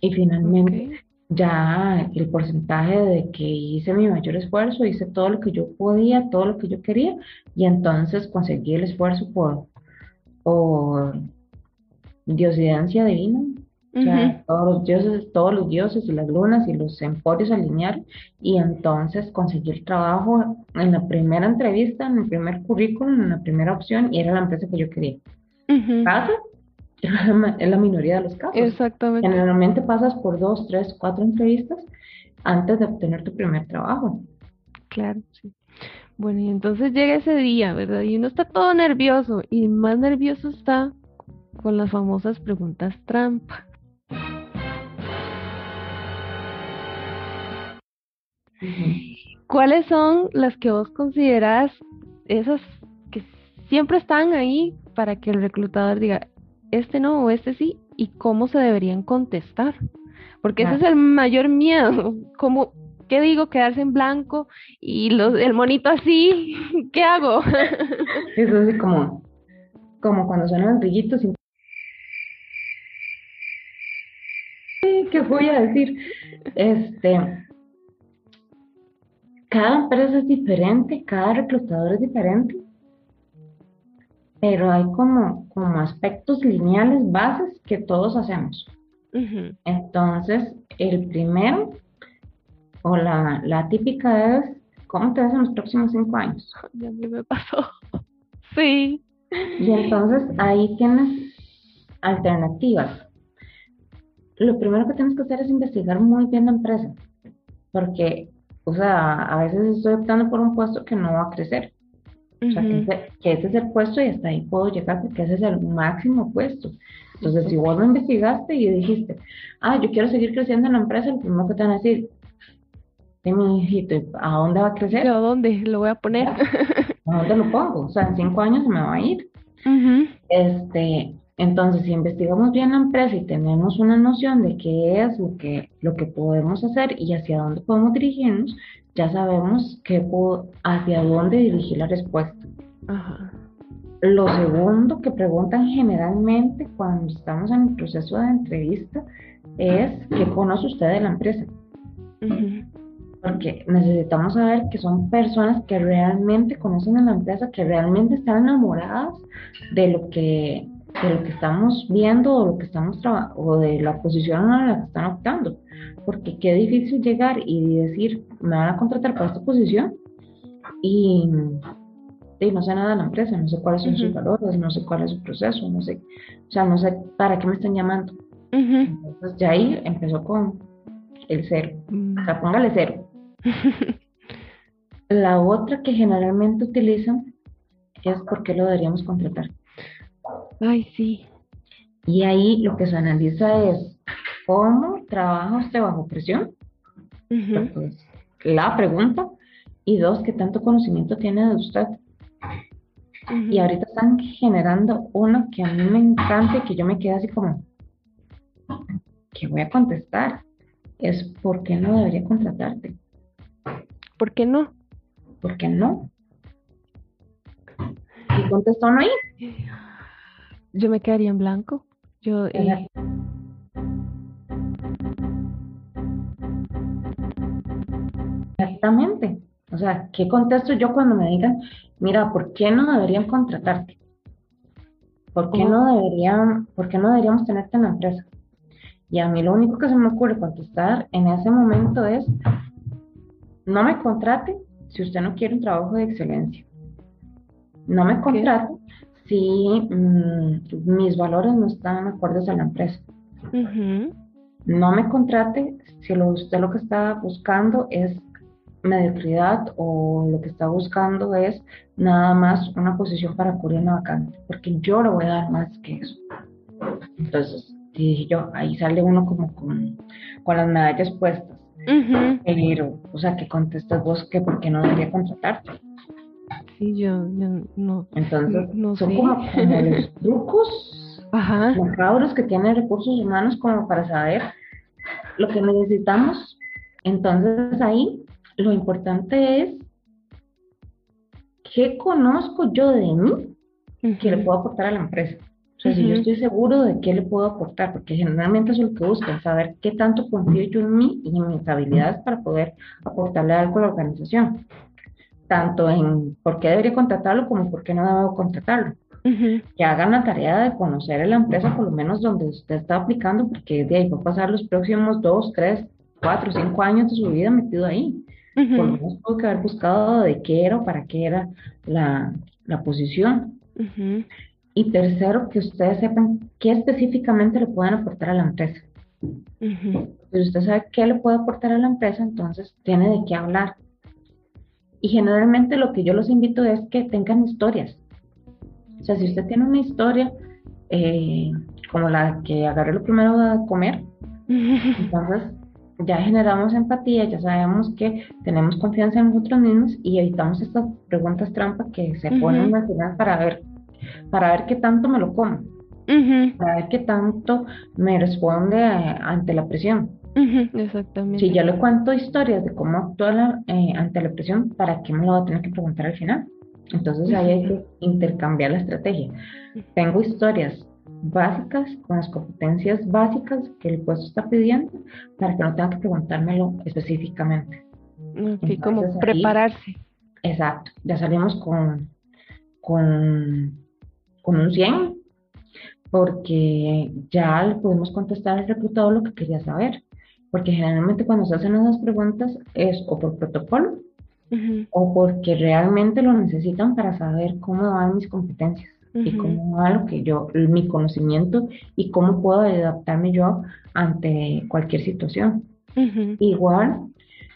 Y finalmente, ya el porcentaje de que hice mi mayor esfuerzo, hice todo lo que yo podía, todo lo que yo quería, y entonces conseguí el esfuerzo por, por diosidencia divina. O sea, todos los dioses, todos los dioses y las lunas y los emporios alinearon y entonces conseguí el trabajo en la primera entrevista, en el primer currículum, en la primera opción y era la empresa que yo quería. ¿Pasa? Es la minoría de los casos. Exactamente. Generalmente pasas por dos, tres, cuatro entrevistas antes de obtener tu primer trabajo. Claro, sí. Bueno, y entonces llega ese día, ¿verdad? Y uno está todo nervioso y más nervioso está con las famosas preguntas trampa. ¿Cuáles son las que vos consideras esas que siempre están ahí para que el reclutador diga, este no o este sí, y cómo se deberían contestar? Porque ese es el mayor miedo, como, ¿qué digo? Quedarse en blanco y los, el monito así, ¿qué hago? Eso es como, como cuando suenan los brillitos ¿Qué voy a decir? Este, cada empresa es diferente, cada reclutador es diferente, pero hay como, como aspectos lineales, bases que todos hacemos. Entonces, el primero, o la, la típica es, ¿cómo te ves en los próximos cinco años? Ya me pasó. Sí. Y entonces ahí tienes alternativas. Lo primero que tienes que hacer es investigar muy bien la empresa, porque, o sea, a veces estoy optando por un puesto que no va a crecer. O sea, que ese, que ese, es el puesto y hasta ahí puedo llegar porque ese es el máximo puesto. Entonces, si vos lo investigaste y dijiste, ah, yo quiero seguir creciendo en la empresa, lo primero que te van a decir, mi hijito, ¿a dónde va a crecer? ¿A dónde lo voy a poner? ¿A dónde lo pongo? O sea, en cinco años se me va a ir. Este, entonces, si investigamos bien la empresa y tenemos una noción de qué es lo que, lo que podemos hacer y hacia dónde podemos dirigirnos, ya sabemos qué hacia dónde dirigir la respuesta. Lo segundo que preguntan generalmente cuando estamos en el proceso de entrevista es qué conoce usted de la empresa. Porque necesitamos saber que son personas que realmente conocen a la empresa, que realmente están enamoradas de lo que de lo que estamos viendo o lo que estamos o de la posición a la que están optando. Porque qué difícil llegar y decir, me van a contratar para esta posición y, y no sé nada de la empresa, no sé cuáles son sus valores, no sé cuál es su proceso, no sé, o sea, no sé para qué me están llamando. Entonces ya ahí empezó con el cero, o sea, póngale cero. la otra que generalmente utilizan es por qué lo deberíamos contratar. Ay, sí. Y ahí lo que se analiza es cómo trabaja usted bajo presión, pues, la pregunta, y dos, qué tanto conocimiento tiene de usted. Y ahorita están generando uno que a mí me encanta y que yo me quedé así como, ¿qué voy a contestar? Es ¿por qué no debería contratarte? ¿Por qué no? ¿Por qué no? Y contestó no ahí yo me quedaría en blanco. Yo, eh, Exactamente. O sea, ¿qué contesto yo cuando me digan, mira, ¿por qué no deberían contratarte? ¿Por qué no deberían, por qué no deberíamos tenerte en la empresa? Y a mí lo único que se me ocurre contestar en ese momento es, no me contrate si usted no quiere un trabajo de excelencia. No me contrate si mm, mis valores no están acordes a la empresa. No me contrate si lo, usted lo que está buscando es mediocridad o lo que está buscando es nada más una posición para cubrir una vacante, porque yo le voy a dar más que eso. Entonces, dije yo, ahí sale uno como con, con las medallas puestas. Ujú. Pero, o sea, que contestas vos que por qué no debería contratarte. Sí, yo, yo no. Entonces, No son sé. como, como los trucos Ajá. macabros que tienen recursos humanos como para saber lo que necesitamos. Entonces ahí lo importante es qué conozco yo de mí que le puedo aportar a la empresa. O sea, si yo estoy seguro de qué le puedo aportar, porque generalmente eso es lo que buscan, saber qué tanto confío yo en mí y en mis habilidades para poder aportarle algo a la organización. Tanto en por qué debería contratarlo como por qué no debo contratarlo. Que hagan la tarea de conocer a la empresa, por lo menos donde usted está aplicando, porque de ahí va a pasar los próximos dos, tres, cuatro, cinco años de su vida metido ahí. Por lo menos tuvo que haber buscado de qué era o para qué era la, la posición. Ujú. Y tercero, que ustedes sepan qué específicamente le pueden aportar a la empresa. Ujú. Si usted sabe qué le puede aportar a la empresa, entonces tiene de qué hablar. Y generalmente lo que yo los invito es que tengan historias. O sea, si usted tiene una historia eh, como la que agarré lo primero de comer, entonces ya generamos empatía, ya sabemos que tenemos confianza en nosotros mismos y evitamos estas preguntas trampa que se ponen al final para ver, para ver qué tanto me lo como, Ujú. para ver qué tanto me responde ante la presión. Exactamente. Si yo le cuento historias de cómo actúa eh, ante la presión, ¿para qué me lo va a tener que preguntar al final? Entonces ahí hay que intercambiar la estrategia. Tengo historias básicas con las competencias básicas que el puesto está pidiendo para que no tenga que preguntármelo específicamente. Ok, como ahí- prepararse. Exacto, ya salimos con, con, con un 100 porque ya le pudimos contestar al reclutador lo que quería saber. Porque generalmente cuando se hacen esas preguntas es o por protocolo o porque realmente lo necesitan para saber cómo van mis competencias y cómo va lo que yo, mi conocimiento y cómo puedo adaptarme yo ante cualquier situación. Igual,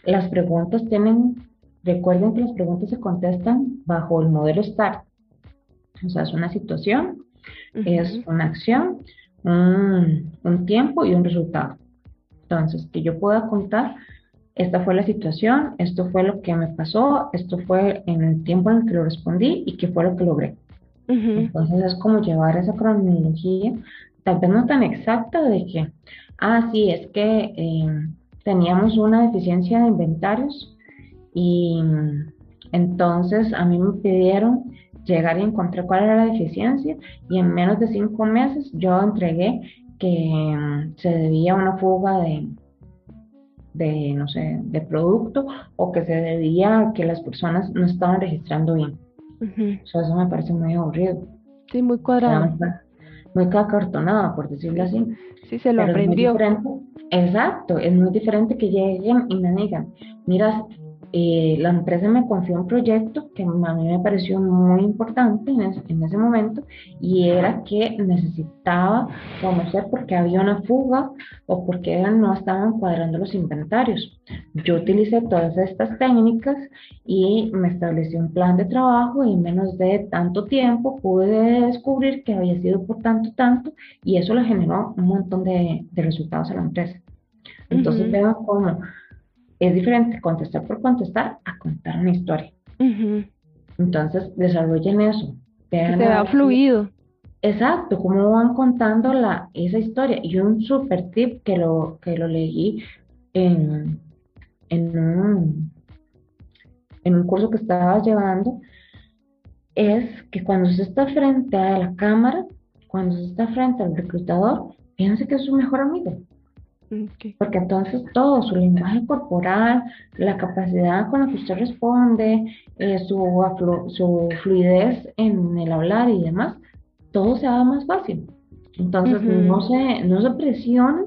las preguntas tienen, recuerden que las preguntas se contestan bajo el modelo STAR. O sea, es una situación, es una acción, un, un tiempo y un resultado. Entonces, que yo pueda contar, esta fue la situación, esto fue lo que me pasó, esto fue en el tiempo en el que lo respondí y qué fue lo que logré. Entonces es como llevar esa cronología, tal vez no tan exacta de que, ah, sí, es que eh, teníamos una deficiencia de inventarios y entonces a mí me pidieron llegar y encontrar cuál era la deficiencia y en menos de cinco meses yo entregué que se debía a una fuga de, de, no sé, de producto o que se debía a que las personas no estaban registrando bien. Ujú. O sea, eso me parece muy aburrido. Sí, muy cuadrado. muy cacartonada, por decirlo así. Sí, se lo Pero es muy aprendió. diferente. Exacto, es muy diferente que lleguen y me digan, mira, eh, la empresa me confió un proyecto que a mí me pareció muy importante en ese, en ese momento y era que necesitaba conocer por qué había una fuga o por qué no estaban cuadrando los inventarios. Yo utilicé todas estas técnicas y me establecí un plan de trabajo y en menos de tanto tiempo pude descubrir que había sido por tanto, tanto y eso le generó un montón de, de resultados a la empresa. Entonces Ujú. veo cómo es diferente contestar por contestar a contar una historia. Entonces desarrollen eso. Que se vea fluido. Exacto, cómo van contando la, esa historia. Y un super tip que lo, que lo leí en, en, un, en un curso que estaba llevando es que cuando se está frente a la cámara, cuando se está frente al reclutador, piense que es su mejor amigo. Porque entonces todo, su lenguaje corporal, la capacidad con la que usted responde, eh, su, aflu- su fluidez en el hablar y demás, todo se haga más fácil. Entonces no se, no se presionen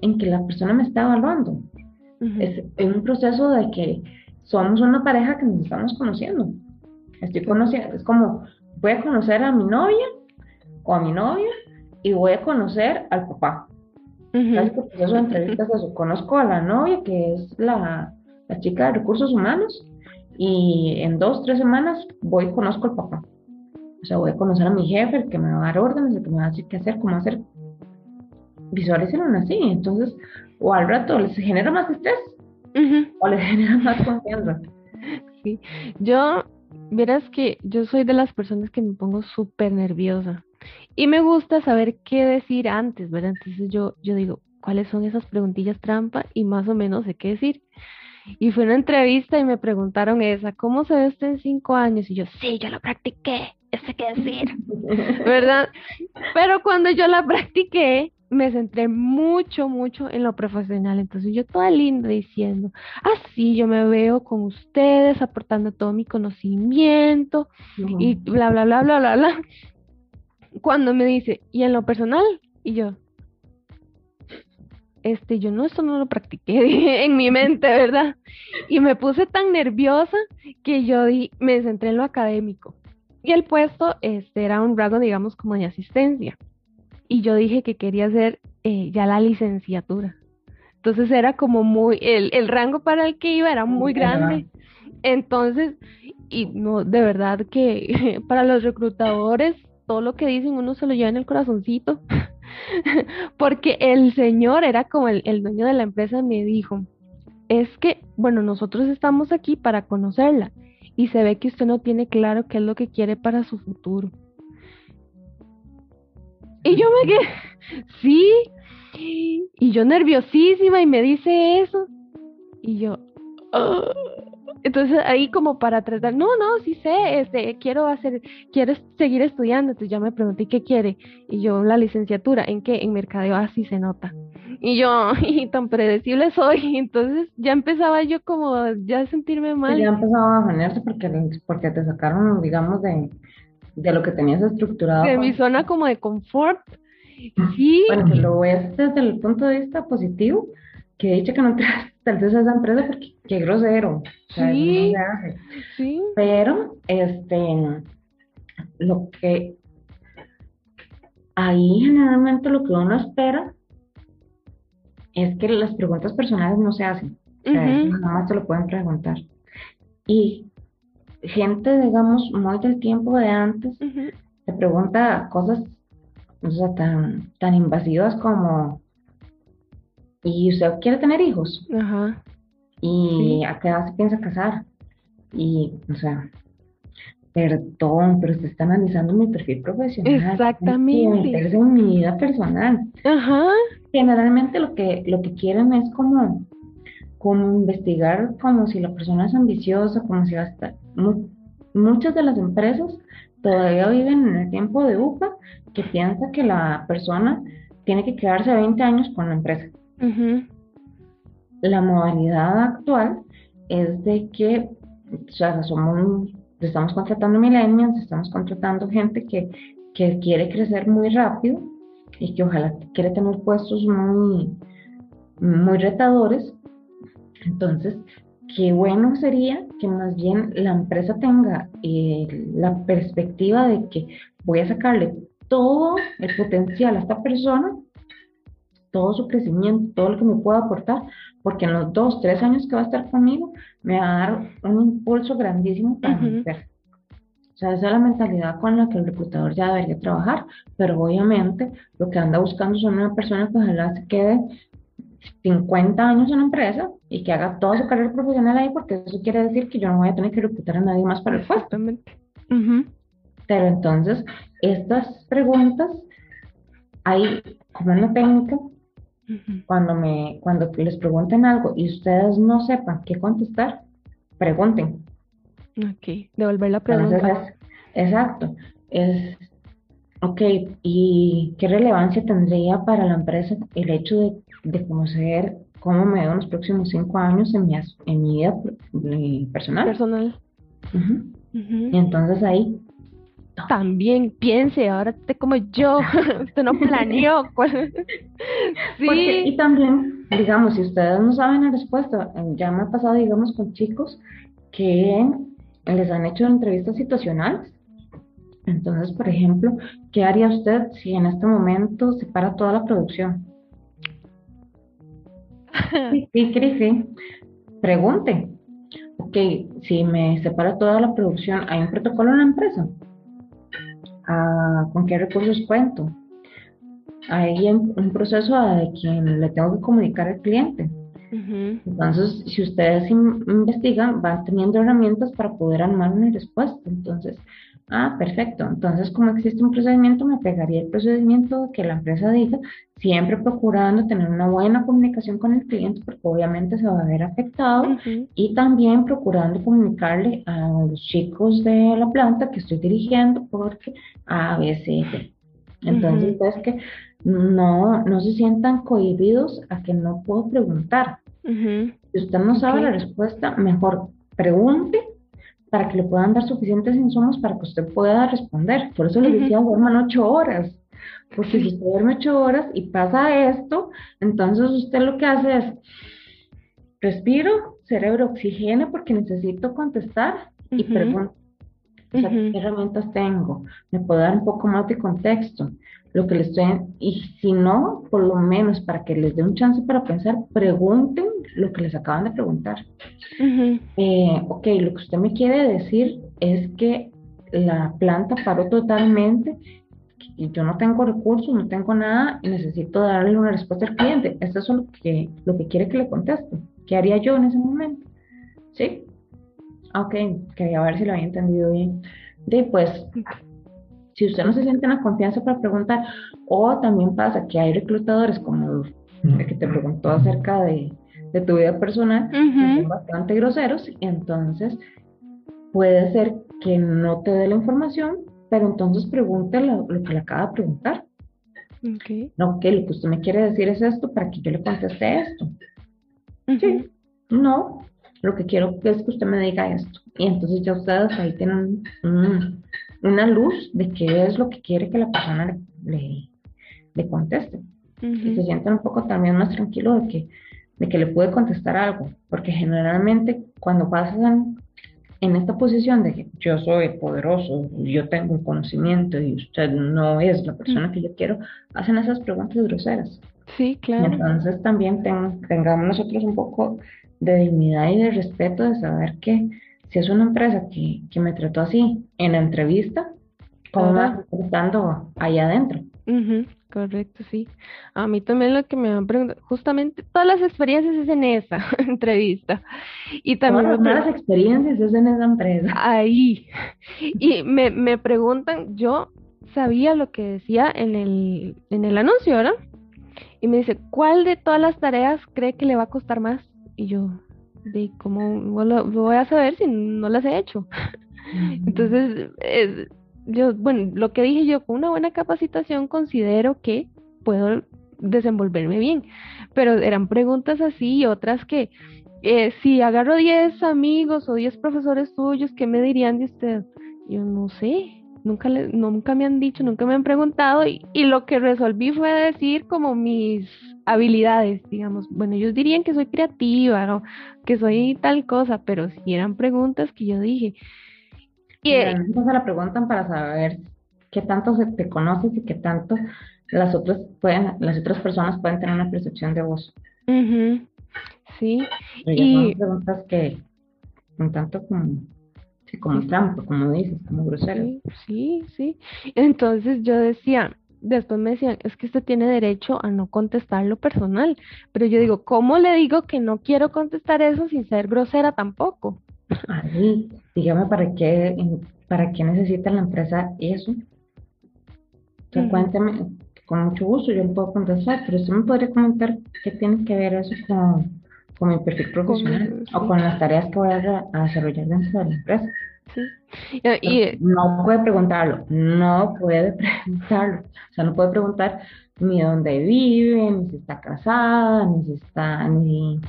en que la persona me está evaluando. Es, es un proceso de que somos una pareja que nos estamos conociendo. Estoy conociendo, es como voy a conocer a mi novia o a mi novio y voy a conocer al papá. Que entrevistas es eso. Conozco a la novia, que es la, la chica de recursos humanos, y en dos, tres semanas voy y conozco al papá. O sea, voy a conocer a mi jefe, el que me va a dar órdenes, el que me va a decir qué hacer, cómo hacer. visualícenlo así. Entonces, o al rato les genera más estrés o les genera más confianza. Sí, yo, verás que yo soy de las personas que me pongo súper nerviosa y me gusta saber qué decir antes, ¿verdad? Entonces yo, yo digo, ¿cuáles son esas preguntillas trampa? Y más o menos sé qué decir. Y fue una entrevista y me preguntaron esa, ¿cómo se ve usted en cinco años? Y yo, sí, yo lo practiqué, sé qué decir, ¿verdad? Pero cuando yo la practiqué, me centré mucho, mucho en lo profesional. Entonces yo toda linda diciendo, así yo me veo con ustedes, aportando todo mi conocimiento y bla, bla, bla, bla, bla, bla. Cuando me dice, ¿y en lo personal? Y yo, este, yo no, esto no lo practiqué en mi mente, ¿verdad? Y me puse tan nerviosa que yo di, me centré en lo académico. Y el puesto este, era un rango, digamos, como de asistencia. Y yo dije que quería hacer eh, ya la licenciatura. Entonces era como muy, el, el rango para el que iba era muy grande. Entonces, y no, de verdad que para los reclutadores, todo lo que dicen uno se lo lleva en el corazoncito. Porque el señor era como el, el dueño de la empresa, me dijo, es que, bueno, nosotros estamos aquí para conocerla y se ve que usted no tiene claro qué es lo que quiere para su futuro. Y yo me quedé, sí, y yo nerviosísima y me dice eso. Y yo, "Ah". Entonces ahí como para tratar, no, no, sí sé, este, quiero hacer, quiero seguir estudiando. Entonces ya me pregunté qué quiere. Y yo, la licenciatura, ¿en qué? En mercadeo, así se nota. Y yo, y tan predecible soy. Entonces ya empezaba yo como ya a sentirme mal. Ya empezaba a bajonearse porque, porque te sacaron, digamos, de, de lo que tenías estructurado. de mi zona como de confort. Sí, Bueno, lo ves desde el punto de vista positivo, que he dicho que no te tal vez a esa empresa porque qué grosero. O sea, no Sí. se hace. sí. Pero, este, lo que ahí generalmente lo que uno espera es que las preguntas personales no se hacen. O sea, eso Ujú. nada más te lo pueden preguntar. Y gente, digamos, muy del tiempo de antes, Ujú. te pregunta cosas, o sea, tan, tan invasivas como, ¿y usted quiere tener hijos? Ajá. ¿Y Sí. a qué edad se piensa casar? Y, o sea, perdón, pero usted está analizando mi perfil profesional. Exactamente. meterse en mi vida personal. Ajá. Generalmente lo que, lo que quieren es como, como investigar como si la persona es ambiciosa, como si va a estar. mu- muchas de las empresas todavía viven en el tiempo de UPA que piensa que la persona tiene que quedarse 20 años con la empresa. Ujú. La modalidad actual es de que, o sea, somos, estamos contratando millennials, estamos contratando gente que, que quiere crecer muy rápido y que ojalá quiere tener puestos muy, muy retadores. Entonces, qué bueno sería que más bien la empresa tenga eh, la perspectiva de que voy a sacarle todo el potencial a esta persona, todo su crecimiento, todo lo que me pueda aportar, porque en los dos, tres años que va a estar conmigo, me va a dar un impulso grandísimo para Ujú. crecer. O sea, esa es la mentalidad con la que el reclutador ya debería trabajar, pero obviamente lo que anda buscando son una persona que ojalá se quede 50 años en la empresa y que haga toda su carrera profesional ahí, porque eso quiere decir que yo no voy a tener que reclutar a nadie más para el puesto. Exactamente. Pero entonces, estas preguntas, hay como una técnica, Cuando, me, cuando les pregunten algo y ustedes no sepan qué contestar, pregunten. Ok, devolver la Entonces, pregunta. es- exacto, es, ok, ¿y qué relevancia tendría para la empresa el hecho de, de conocer cómo me veo en los próximos cinco años en mi, en mi vida eh, personal? Personal. Y entonces ahí También piense, ahora esté como yo. Usted no planeó. cuál- Porque, y Sí. también, digamos, si ustedes no saben la respuesta, eh, ya me ha pasado, digamos, con chicos que les han hecho entrevistas situacionales. Entonces, por ejemplo, ¿qué haría usted si en este momento se para toda la producción? Sí, sí, sí, sí. Pregunte. Ok, si me separa toda la producción, ¿hay un protocolo en la empresa? Ah, ¿con qué recursos cuento? hay un proceso de quien le tengo que comunicar al cliente. Entonces, si ustedes in- investigan, van teniendo herramientas para poder armar una respuesta. Entonces, ah, perfecto. Entonces, como existe un procedimiento, me pegaría el procedimiento que la empresa diga, siempre procurando tener una buena comunicación con el cliente, porque obviamente se va a ver afectado. Y también procurando comunicarle a los chicos de la planta que estoy dirigiendo, porque A, B, C, D. Entonces, es que no, no se sientan cohibidos a que no puedo preguntar. Si usted no sabe la respuesta, mejor pregunte para que le puedan dar suficientes insumos para que usted pueda responder. Por eso les decía, duerman ocho horas. Porque si usted duerme ocho horas y pasa esto, entonces usted lo que hace es, respiro, cerebro, oxigene porque necesito contestar y Ujú. pregunto. O sea. ¿qué herramientas tengo? ¿Me puedo dar un poco más de contexto? Lo que les estoy, y si no, por lo menos para que les dé un chance para pensar, pregunten lo que les acaban de preguntar. Eh, ok, lo que usted me quiere decir es que la planta paró totalmente y yo no tengo recursos, no tengo nada y necesito darle una respuesta al cliente. Eso es lo que, lo que quiere que le conteste. ¿Qué haría yo en ese momento? ¿Sí? Ok, quería ver si lo había entendido bien. De pues, si usted no se siente en la confianza para preguntar, o también pasa que hay reclutadores como el que te preguntó acerca de, de tu vida personal, que son bastante groseros, y entonces puede ser que no te dé la información, pero entonces pregunte lo, lo que le acaba de preguntar. Ok. No, que lo que usted me quiere decir es esto para que yo le conteste esto. Sí. No, lo que quiero es que usted me diga esto. Y entonces ya ustedes ahí tienen un- una luz de qué es lo que quiere que la persona le, le, le conteste. Y se sienten un poco también más tranquilos de que, de que le puede contestar algo. Porque generalmente cuando pasan en esta posición de que yo soy poderoso, yo tengo un conocimiento y usted no es la persona que yo quiero, hacen esas preguntas groseras. Sí, Y claro. entonces también ten- tengamos nosotros un poco de dignidad y de respeto de saber que si es una empresa que, que me trató así en la entrevista, ¿cómo me estar tratando allá adentro? Correcto, sí. A mí también lo que me han preguntado, justamente todas las experiencias es en esa entrevista. Y también Todas las malas experiencias es en esa empresa. ahí. Y me, me preguntan, yo sabía lo que decía en el, en el anuncio, ¿verdad? Y me dice, ¿cuál de todas las tareas cree que le va a costar más? Y yo, de cómo lo, lo voy a saber si no las he hecho. Entonces, eh, yo, bueno, lo que dije yo, con una buena capacitación considero que puedo desenvolverme bien, pero eran preguntas así y otras que, eh, si agarro 10 amigos o 10 profesores tuyos, ¿qué me dirían de usted? Yo no sé, nunca, le, nunca me han dicho, nunca me han preguntado y, y lo que resolví fue decir como mis habilidades, digamos, bueno, ellos dirían que soy creativa, ¿no? que soy tal cosa, pero si eran preguntas que yo dije. Y, eh, Generalmente se la preguntan para saber qué tanto se te conoces y qué tanto las otras pueden, las otras personas pueden tener una percepción de vos. sí, Y- son preguntas que un tanto como, sí, como trampa, como dices, como groseras. sí, sí, sí. Entonces yo decía, después me decían, es que usted tiene derecho a no contestar lo personal, pero yo digo, ¿cómo le digo que no quiero contestar eso sin ser grosera tampoco? Ahí, dígame para qué, para qué necesita la empresa eso. O sea, Ujú. cuéntame, con mucho gusto yo le puedo contestar, pero usted me podría comentar qué tiene que ver eso con, con mi perfil profesional o sí. con las tareas que voy a, desarrollar dentro de la empresa. Sí. Y, y- No puede preguntarlo, no puede preguntarlo. O sea, no puede preguntar ni dónde vive, ni si está casada, ni si está, ni,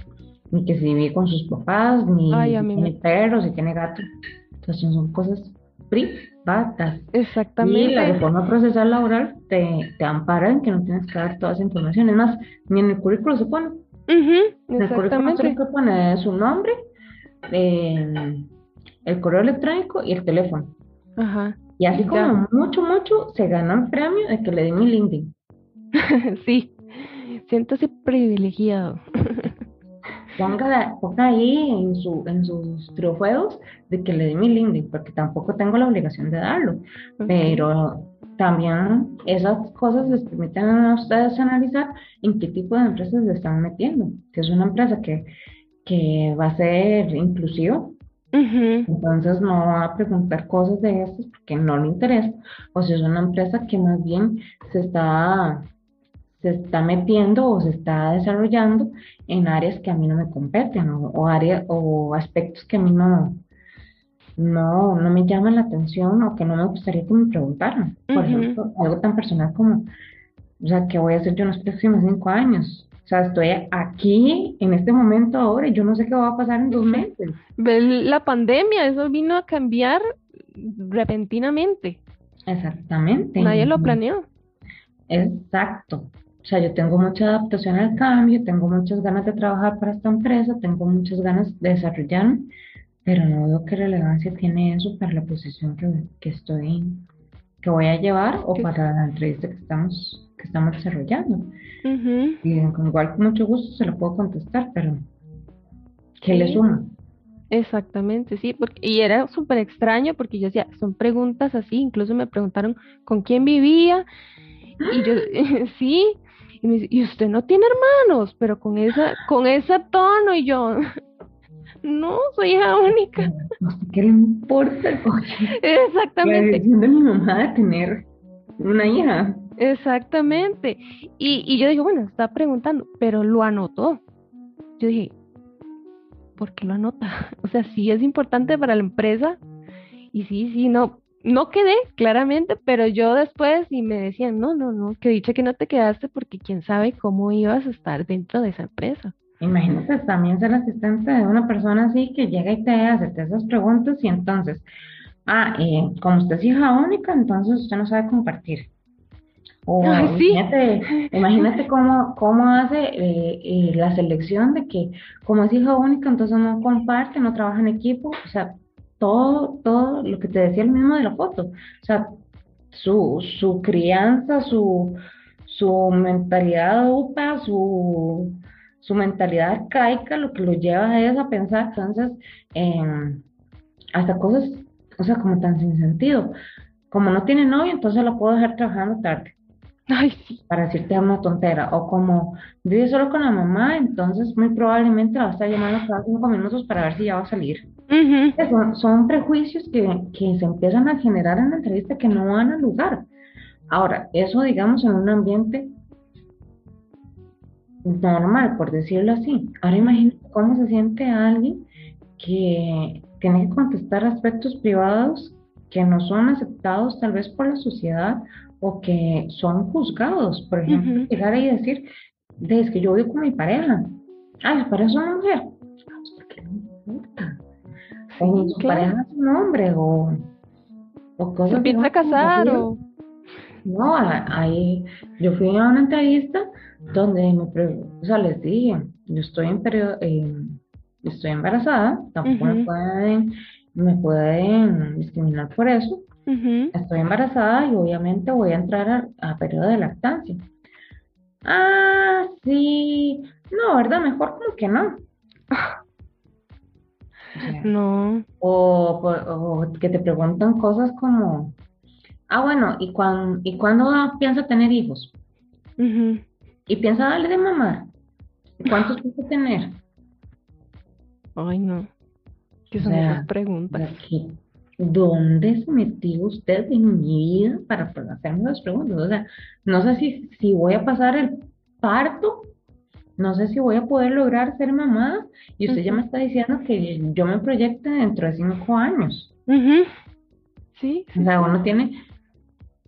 ni que si vive con sus papás, ni Ay, si tiene me- perro, si tiene gato. Entonces son cosas privadas. Y la exactamente. reforma procesal laboral te, te ampara en que no tienes que dar toda esa información. Es más, ni en el currículo se pone. Ujú, En el currículum exactamente. solo se pone su nombre, eh, el correo electrónico y el teléfono. Ajá. Y así Ya. como mucho, mucho, se ganó el premio de que le di mi LinkedIn. Sí, siéntase privilegiado. ponga, ponga ahí en, su, en sus trofeos de que le dé mi LinkedIn, porque tampoco tengo la obligación de darlo. Pero también esas cosas les permiten a ustedes analizar en qué tipo de empresas se están metiendo. Si es una empresa que, que va a ser inclusiva, entonces no va a preguntar cosas de estas porque no le interesa. O si es una empresa que más bien se está, se está metiendo o se está desarrollando en áreas que a mí no me competen o, áreas o aspectos que a mí no, no, no me llaman la atención o que no me gustaría que me preguntaran. Por ejemplo, algo tan personal como, o sea, ¿qué voy a hacer yo en los próximos cinco años? O sea, estoy aquí en este momento ahora y yo no sé qué va a pasar en dos meses. La pandemia, eso vino a cambiar repentinamente. Exactamente. Nadie lo planeó. Exacto. O sea, yo tengo mucha adaptación al cambio, tengo muchas ganas de trabajar para esta empresa, tengo muchas ganas de desarrollarme, pero no veo qué relevancia tiene eso para la posición que, que estoy, que voy a llevar o para la entrevista que estamos, que estamos desarrollando. Y igual con mucho gusto se lo puedo contestar, pero ¿qué le suma? Exactamente, sí, porque, y era súper extraño porque yo decía, son preguntas así, incluso me preguntaron con quién vivía, y yo, sí, y me dice, y usted no tiene hermanos, pero con esa, con ese tono, y yo, no, soy hija única. No sé qué le importa. Exactamente. La decisión de mi mamá de tener una hija. Exactamente. Y, y yo dije, bueno, está preguntando, pero lo anotó. Yo dije, ¿por qué lo anota? O sea, sí es importante para la empresa. Y sí, sí, no, no quedé, claramente, pero yo después y me decían, no, no, no, que dicho que no te quedaste porque quién sabe cómo ibas a estar dentro de esa empresa. Imagínate también ser asistente de una persona así que llega y te hace esas preguntas y entonces, ah, eh, como usted es hija única, entonces usted no sabe compartir. O imagínate, imagínate cómo, cómo hace eh, eh, la selección de que como es hija única, entonces no comparte, no trabaja en equipo, o sea, todo, todo lo que te decía el mismo de la foto, o sea, su, su crianza, su, su mentalidad UPA, su, su mentalidad arcaica, lo que lo lleva a ellos a pensar, entonces, em, hasta cosas, o sea, como tan sin sentido. Como no tiene novio, entonces lo puedo dejar trabajando tarde. Ay, sí. Para decirte una tontera. O como vive solo con la mamá, entonces muy probablemente la va a estar llamando cada cinco minutos para ver si ya va a salir. Son, son, prejuicios que, que se empiezan a generar en la entrevista que no van a lugar. Ahora, eso digamos en un ambiente normal, por decirlo así. Ahora imagínate cómo se siente alguien que tiene que contestar aspectos privados que no son aceptados tal vez por la sociedad o que son juzgados. Por ejemplo, llegar ahí y decir, es que yo vivo con mi pareja. Ah, su pareja es una mujer. Su pareja es un hombre o, o cosas. Se empieza a casar o... No, ahí yo fui a una entrevista donde me, o sea, les dije, yo estoy en periodo, eh, estoy embarazada, tampoco me pueden, me pueden discriminar por eso. Estoy embarazada y obviamente voy a entrar a, periodo de lactancia. Ah, sí. No, ¿verdad? Mejor como que no. no. O, o, que te preguntan cosas como, ah, bueno, ¿y, cuan, ¿y cuándo piensa tener hijos? ¿Y piensa darle de mamá? ¿Cuántos piensa tener? Ay, no. ¿Qué son esas preguntas? ¿Dónde se metió usted en mi vida para hacerme las preguntas? O sea, no sé si, si voy a pasar el parto, no sé si voy a poder lograr ser mamá, y usted ya me está diciendo que yo me proyecte dentro de cinco años. Sí. O sea, uno tiene,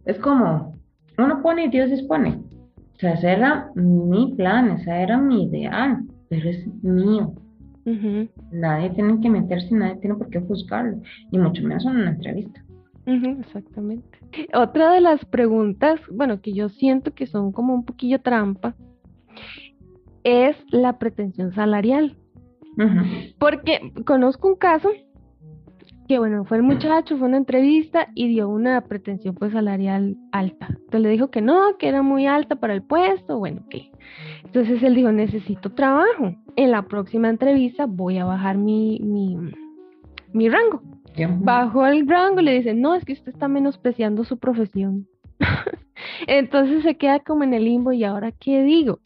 es como, uno pone y Dios dispone. O sea, ese era mi plan, ese era mi ideal, pero es mío. Nadie tiene que meterse, nadie tiene por qué juzgarlo, y mucho menos en una entrevista. exactamente. Otra de las preguntas, bueno, que yo siento que son como un poquillo trampa, es la pretensión salarial. Porque conozco un caso que bueno, fue el muchacho, fue una entrevista y dio una pretensión pues salarial alta. Entonces le dijo que no, que era muy alta para el puesto, bueno, ¿qué? Entonces él dijo, necesito trabajo. en la próxima entrevista voy a bajar mi, mi, mi rango. Bajo el rango le dicen, no, es que usted está menospreciando su profesión. Entonces se queda como en el limbo y ahora qué digo.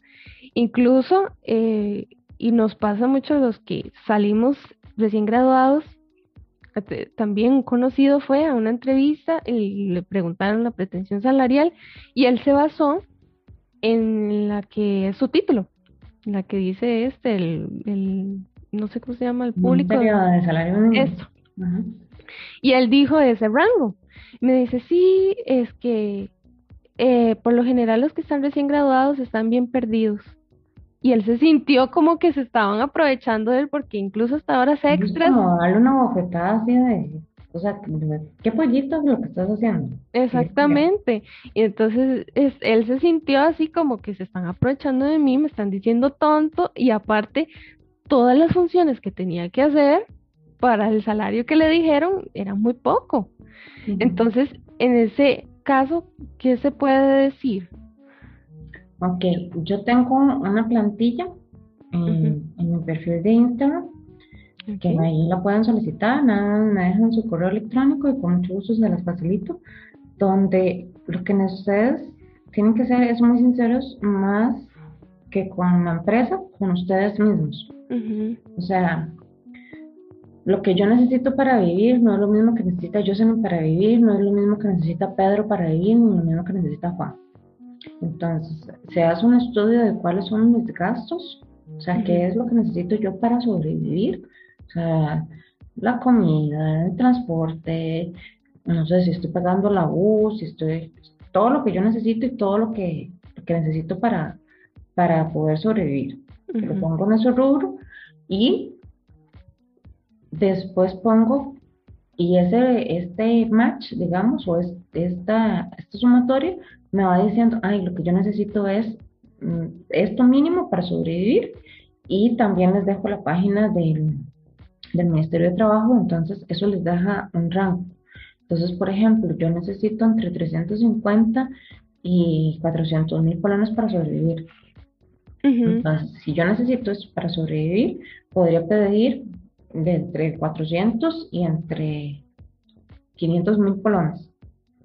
Incluso, eh, y nos pasa mucho los que salimos recién graduados, este, también un conocido fue a una entrevista y le preguntaron la pretensión salarial y él se basó en la que es su título, la que dice este, el, no sé cómo se llama, el público. de salario. Esto. Y él dijo ese rango. Me dice, sí, es que eh, por lo general los que están recién graduados están bien perdidos. Y él se sintió como que se estaban aprovechando de él porque incluso hasta horas extras. como darle una bofetada así de, o sea, qué pollito es lo que estás haciendo. Exactamente. Y entonces es, él se sintió así como que se están aprovechando de mí, me están diciendo tonto y aparte todas las funciones que tenía que hacer para el salario que le dijeron era muy poco. Entonces, en ese caso, ¿qué se puede decir? Ok, yo tengo una plantilla en, mi perfil de Instagram, que ahí la pueden solicitar, nada me dejan su correo electrónico y con mucho gusto se las facilito, donde lo que ustedes tienen que ser es muy sinceros más que con la empresa, con ustedes mismos. O sea, lo que yo necesito para vivir no es lo mismo que necesita Jocelyn para vivir, no es lo mismo que necesita Pedro para vivir, ni lo mismo que necesita Juan. Entonces, se hace un estudio de cuáles son mis gastos, o sea, qué es lo que necesito yo para sobrevivir, o sea, la comida, el transporte, no sé si estoy pagando la bus, si estoy, todo lo que yo necesito y todo lo que, necesito para, para poder sobrevivir. Lo pongo en ese rubro y después pongo, y ese, este match, digamos, o esta, este sumatorio, me va diciendo, ay, lo que yo necesito es mm, esto mínimo para sobrevivir, y también les dejo la página del, del Ministerio de Trabajo, entonces eso les deja un rango. Entonces, por ejemplo, yo necesito entre 350 y 400 mil colones para sobrevivir. Entonces, si yo necesito eso para sobrevivir, podría pedir de entre 400 y entre 500 mil colones.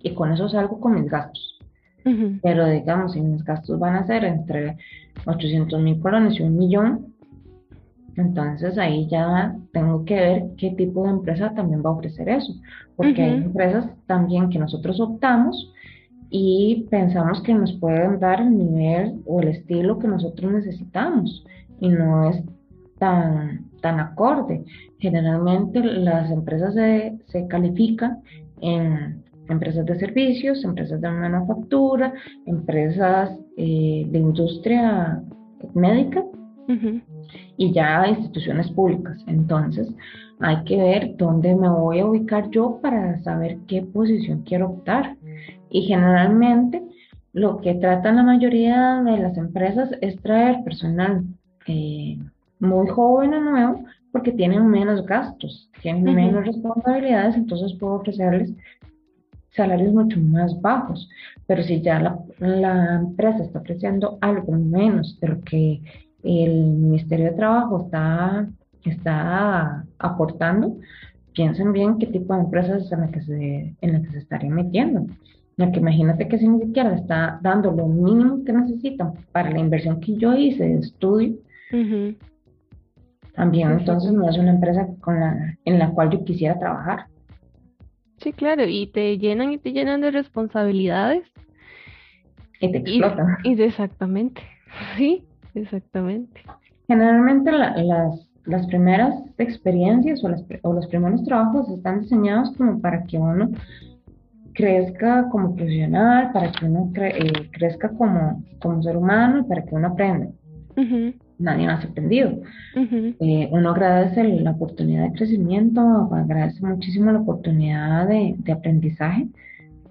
Y con eso salgo con mis gastos. Pero digamos, si mis gastos van a ser entre 800 mil colones y un millón, entonces ahí ya tengo que ver qué tipo de empresa también va a ofrecer eso. Porque hay empresas también que nosotros optamos y pensamos que nos pueden dar el nivel o el estilo que nosotros necesitamos. Y no es tan, tan acorde. Generalmente las empresas se, se califican en empresas de servicios, empresas de manufactura, empresas eh, de industria médica y ya instituciones públicas. Entonces hay que ver dónde me voy a ubicar yo para saber qué posición quiero optar. Y generalmente lo que tratan la mayoría de las empresas es traer personal eh, muy joven o nuevo porque tienen menos gastos, tienen menos responsabilidades, entonces puedo ofrecerles salarios mucho más bajos. Pero si ya la, la, empresa está ofreciendo algo menos de lo que el Ministerio de Trabajo está, está aportando, piensen bien qué tipo de empresas es en la que se, en la que se estarían metiendo. Ya que imagínate que si ni siquiera está dando lo mínimo que necesitan para la inversión que yo hice de estudio, también entonces no es una empresa con la, en la cual yo quisiera trabajar. Sí, claro, y te llenan y te llenan de responsabilidades. Y te explotan. Y, exactamente, sí, exactamente. Generalmente las, las primeras experiencias o, las, o los primeros trabajos están diseñados como para que uno crezca como profesional, para que uno eh, crezca como, como ser humano y para que uno aprenda nadie más aprendido. Eh, uno agradece la oportunidad de crecimiento, agradece muchísimo la oportunidad de, aprendizaje,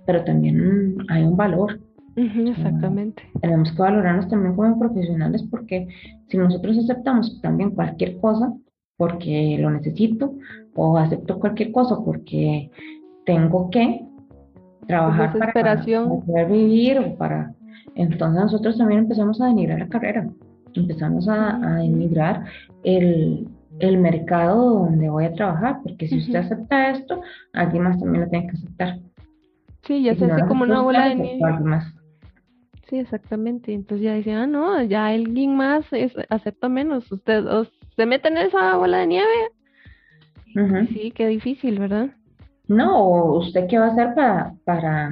pero también hay un valor. exactamente. tenemos que valorarnos también como profesionales porque si nosotros aceptamos también cualquier cosa porque lo necesito o acepto cualquier cosa porque tengo que trabajar para, poder vivir o para... Entonces nosotros también empezamos a denigrar la carrera. Empezamos a, a emigrar el, el mercado donde voy a trabajar, porque si usted acepta esto, alguien más también lo tiene que aceptar. Sí, ya Y se no hace como una bola de nieve. Sí, exactamente. Entonces ya dicen, ah, no, ya alguien más es, acepta menos. Usted o se mete en esa bola de nieve. Sí, qué difícil, ¿verdad? No, usted qué va a hacer para, para...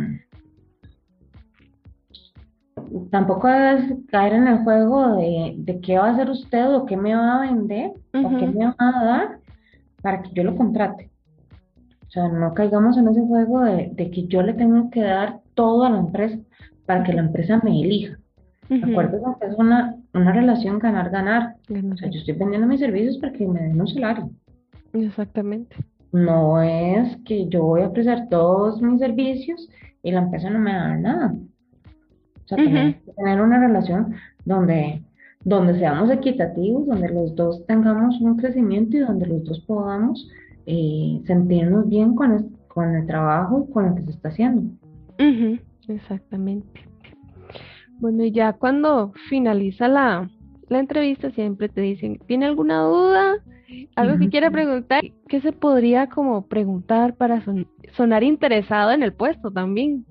Tampoco es caer en el juego de, de qué va a hacer usted o qué me va a vender o qué me va a dar para que yo lo contrate. O sea, no caigamos en ese juego de, de que yo le tengo que dar todo a la empresa para que la empresa me elija. Acuérdate que es una, una relación ganar-ganar. Ganar. O sea, yo estoy vendiendo mis servicios para que me den un salario. Exactamente. No es que yo voy a ofrecer todos mis servicios y la empresa no me da nada. O sea, tenemos que tener una relación donde, donde seamos equitativos, donde los dos tengamos un crecimiento y donde los dos podamos eh, sentirnos bien con el, con el trabajo y con lo que se está haciendo. Exactamente. Bueno, y ya cuando finaliza la, la entrevista siempre te dicen, ¿tiene alguna duda? ¿Algo que quiera preguntar? ¿Qué se podría como preguntar para son- sonar interesado en el puesto también?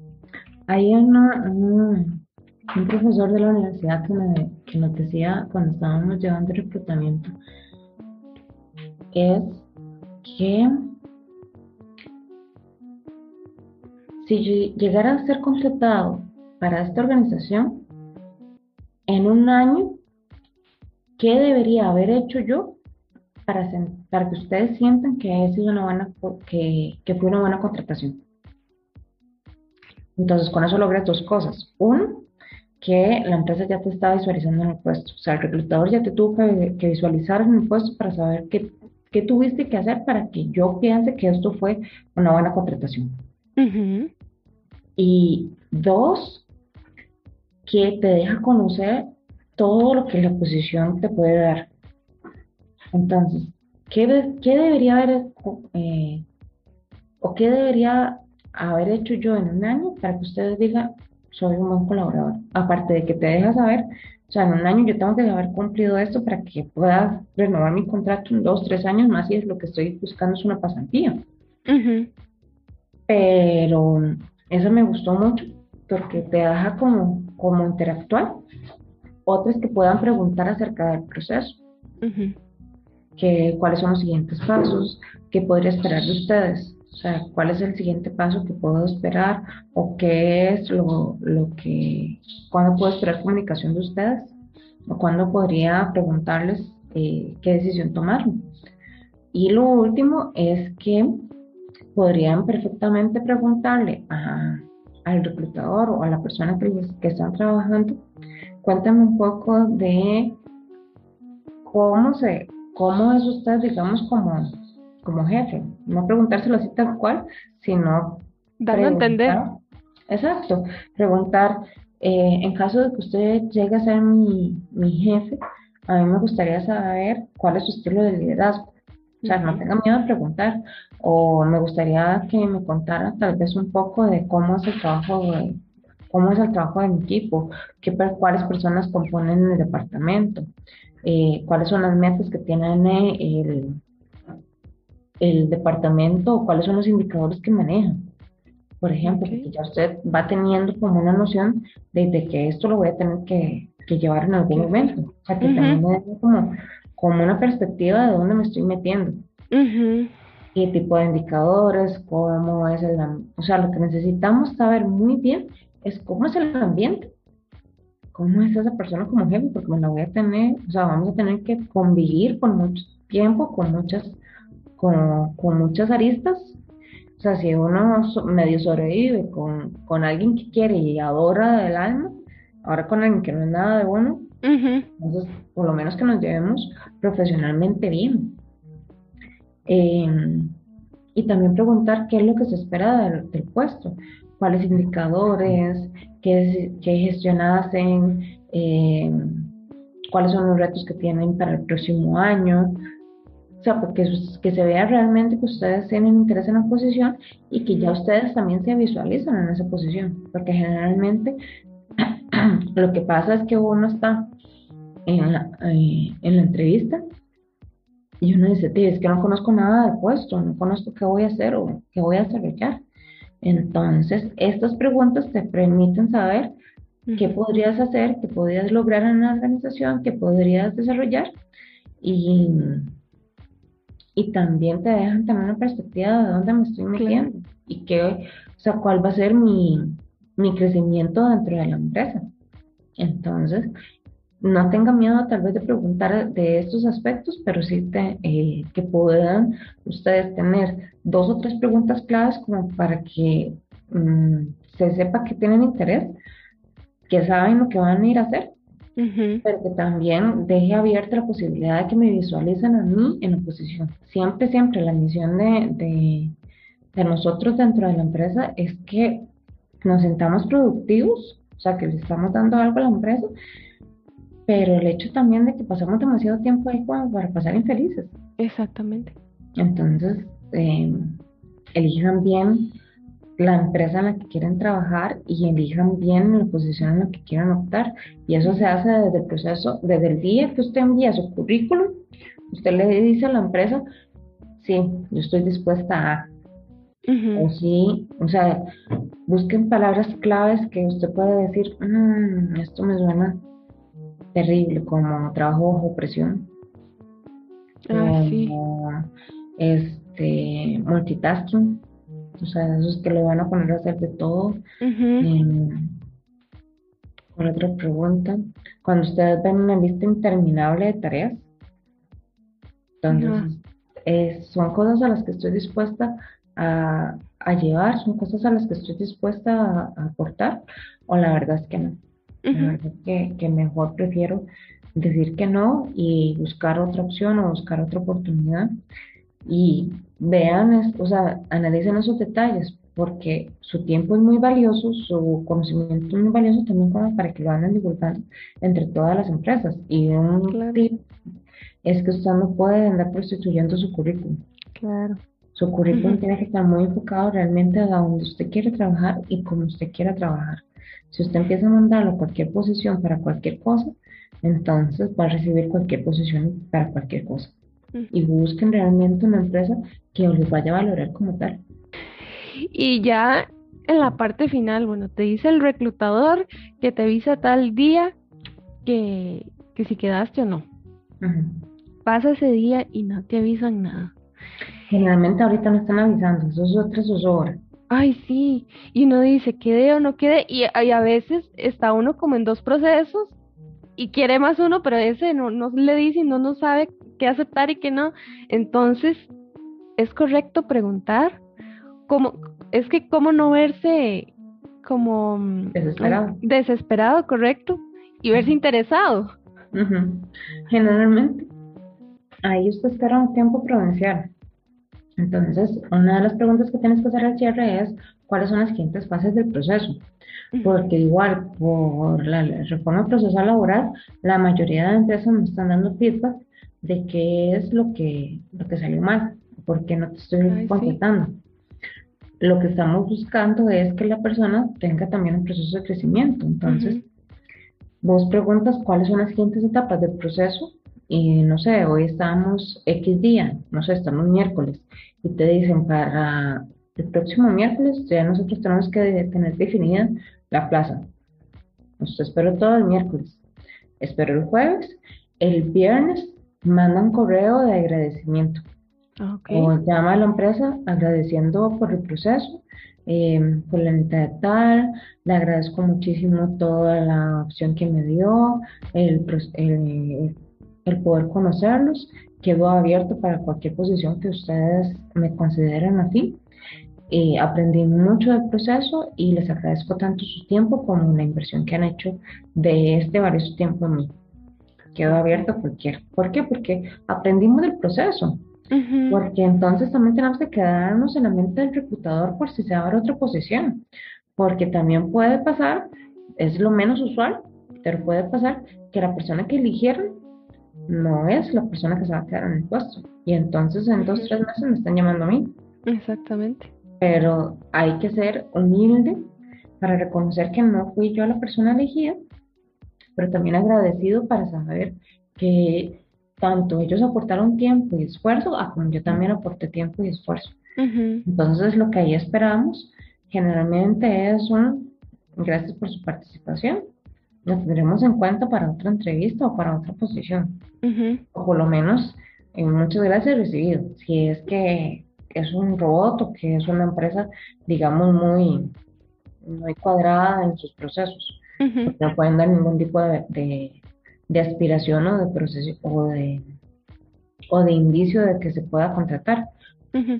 Hay una- un, un profesor de la universidad que, me, que nos decía cuando estábamos llevando el reclutamiento, es que si llegara a ser contratado para esta organización, en un año, ¿qué debería haber hecho yo para, para que ustedes sientan que, sido una buena, que, que fue una buena contratación? Entonces, con eso logras dos cosas. Uno, que la empresa ya te está visualizando en el puesto. O sea, el reclutador ya te tuvo que, que visualizar en el puesto para saber qué, qué tuviste que hacer para que yo piense que esto fue una buena contratación. Y dos, que te deja conocer todo lo que la posición te puede dar. Entonces, ¿qué, qué debería haber eh, o qué debería haber hecho yo en un año para que ustedes digan, soy un buen colaborador? Aparte de que te deja saber, o sea, en un año yo tengo que haber cumplido esto para que pueda renovar mi contrato en dos, tres años más y es lo que estoy buscando es una pasantía pero eso me gustó mucho porque te deja como, como interactuar. Otras que puedan preguntar acerca del proceso, ujú. que cuáles son los siguientes pasos, qué podría esperar de ustedes, o sea, cuál es el siguiente paso que puedo esperar o qué es lo, lo que, cuándo puedo esperar comunicación de ustedes o cuándo podría preguntarles eh, qué decisión tomaron. Y lo último es que podrían perfectamente preguntarle a- al reclutador o a la persona que, que están trabajando, cuéntame un poco de cómo se, cómo es usted, digamos, como, como jefe. No preguntárselo así tal cual, sino Darlo a entender. Exacto, preguntar, eh, en caso de que usted llegue a ser mi, mi jefe, a mí me gustaría saber cuál es su estilo de liderazgo. O sea, no tenga miedo de preguntar. O me gustaría que me contara tal vez un poco de cómo es el trabajo de, cómo es el trabajo de mi equipo, qué, cuáles personas componen el departamento, eh, cuáles son las metas que tiene el, el departamento o cuáles son los indicadores que maneja. Por ejemplo, Ok. porque ya usted va teniendo como una noción de, de que esto lo voy a tener que, que llevar en algún Que hacer. momento. O sea, que Ujú. también me dé como, como una perspectiva de dónde me estoy metiendo Ujú, qué tipo de indicadores, cómo es el, o sea, lo que necesitamos saber muy bien es cómo es el ambiente, cómo es esa persona como jefe, porque me la voy a tener, o sea, vamos a tener que convivir por mucho tiempo, con muchas, con, con muchas aristas. O sea, si uno medio sobrevive con, con alguien que quiere y adora del alma, ahora con alguien que no es nada de uno, ujú. entonces, por lo menos que nos llevemos profesionalmente bien. Eh, y también preguntar qué es lo que se espera del, del puesto, cuáles indicadores, qué, qué gestión hacen, eh, cuáles son los retos que tienen para el próximo año. O sea, porque sus- que se vea realmente que ustedes tienen interés en la posición y que ya ustedes también se visualizan en esa posición. Porque generalmente lo que pasa es que uno está en la, eh, en la entrevista y uno dice, "Tío, es que no conozco nada de puesto, no conozco qué voy a hacer o qué voy a desarrollar. Entonces, estas preguntas te permiten saber qué podrías hacer, qué podrías lograr en una organización, qué podrías desarrollar y, y también te dejan tener una perspectiva de dónde me estoy metiendo y qué, o sea, cuál va a ser mi, mi crecimiento dentro de la empresa. Entonces, no tenga miedo tal vez de preguntar de estos aspectos, pero sí te, eh, que puedan ustedes tener dos o tres preguntas claves como para que mm, se sepa que tienen interés, que saben lo que van a ir a hacer, pero que también deje abierta la posibilidad de que me visualicen a mí en la posición. Siempre, siempre la misión de, de, de nosotros dentro de la empresa es que nos sintamos productivos, o sea, que le estamos dando algo a la empresa pero el hecho también de que pasamos demasiado tiempo ahí como para pasar infelices. Exactamente. Entonces, eh, elijan bien la empresa en la que quieren trabajar y elijan bien la posición en la que quieran optar. Y eso se hace desde el proceso, desde el día que usted envía su currículum, usted le dice a la empresa, sí, yo estoy dispuesta a... O sí, o sea, busquen palabras claves que usted puede decir, "Mm, esto me suena terrible, como trabajo bajo presión, Ah, sí. como este multitasking, o sea, esos que le van a poner a hacer de todo. ¿Cuál otra pregunta? Cuando ustedes ven una lista interminable de tareas, entonces eh, son cosas a las que estoy dispuesta a, a llevar, son cosas a las que estoy dispuesta a, aportar, o la verdad es que no. La verdad que, que mejor prefiero decir que no y buscar otra opción o buscar otra oportunidad. Y vean, o sea, analicen esos detalles, porque su tiempo es muy valioso, su conocimiento es muy valioso también como para que lo anden divulgando entre todas las empresas. Y un Claro. tip es que usted no puede andar prostituyendo su currículum. Claro. Su currículum tiene que estar muy enfocado realmente a donde usted quiere trabajar y como usted quiera trabajar. Si usted empieza a mandarlo a cualquier posición para cualquier cosa, entonces va a recibir cualquier posición para cualquier cosa. Y busquen realmente una empresa que les vaya a valorar como tal. Y ya en la parte final, bueno, te dice el reclutador que te avisa tal día que, que si quedaste o no. Pasa ese día y no te avisan nada. Generalmente ahorita no están avisando, eso es otra zozobra. Ay, sí. Y uno dice, quede o no quede. Y, y a veces está uno como en dos procesos y quiere más uno, pero ese no, no le dice y no, no sabe qué aceptar y qué no. Entonces, es correcto preguntar cómo, es que cómo no verse como mm, Desesperado. desesperado, correcto, y verse interesado. Generalmente, ahí usted espera un tiempo prudencial. Entonces, una de las preguntas que tienes que hacer al cierre es cuáles son las siguientes fases del proceso. Porque igual, por la reforma procesal laboral, la mayoría de empresas me están dando feedback de qué es lo que, lo que salió mal, por qué no te estoy Ay, sí. contratando. Lo que estamos buscando es que la persona tenga también un proceso de crecimiento. Entonces. Vos preguntas cuáles son las siguientes etapas del proceso y no sé, hoy estamos X día, no sé, estamos miércoles y te dicen para el próximo miércoles ya nosotros tenemos que tener definida la plaza. Usted espero todo el miércoles, espero el jueves, el viernes manda un correo de agradecimiento Ah, Ok. o llama a la empresa agradeciendo por el proceso, eh, por la mitad de tal, le agradezco muchísimo toda la opción que me dio, el, el, el poder conocerlos, quedo abierto para cualquier posición que ustedes me consideren así. Eh, aprendí mucho del proceso y les agradezco tanto su tiempo como la inversión que han hecho de este valioso tiempo en mí. Quedo abierto cualquier. ¿Por qué? Porque aprendimos del proceso. Porque entonces también tenemos que quedarnos en la mente del reclutador por si se abre otra posición. Porque también puede pasar, es lo menos usual, pero puede pasar que la persona que eligieron no es la persona que se va a quedar en el puesto. Y entonces en dos, Ujú. tres meses me están llamando a mí. Exactamente. Pero hay que ser humilde para reconocer que no fui yo la persona elegida pero también agradecido para saber que tanto ellos aportaron tiempo y esfuerzo, a como yo también aporté tiempo y esfuerzo. Entonces, lo que ahí esperamos generalmente es un gracias por su participación. Lo tendremos en cuenta para otra entrevista o para otra posición. O por lo menos, eh, muchas gracias recibido. Si es que es un robot o que es una empresa, digamos, muy, muy cuadrada en sus procesos. No pueden dar ningún tipo de, de- de aspiración o de proceso o de, o de indicio de que se pueda contratar.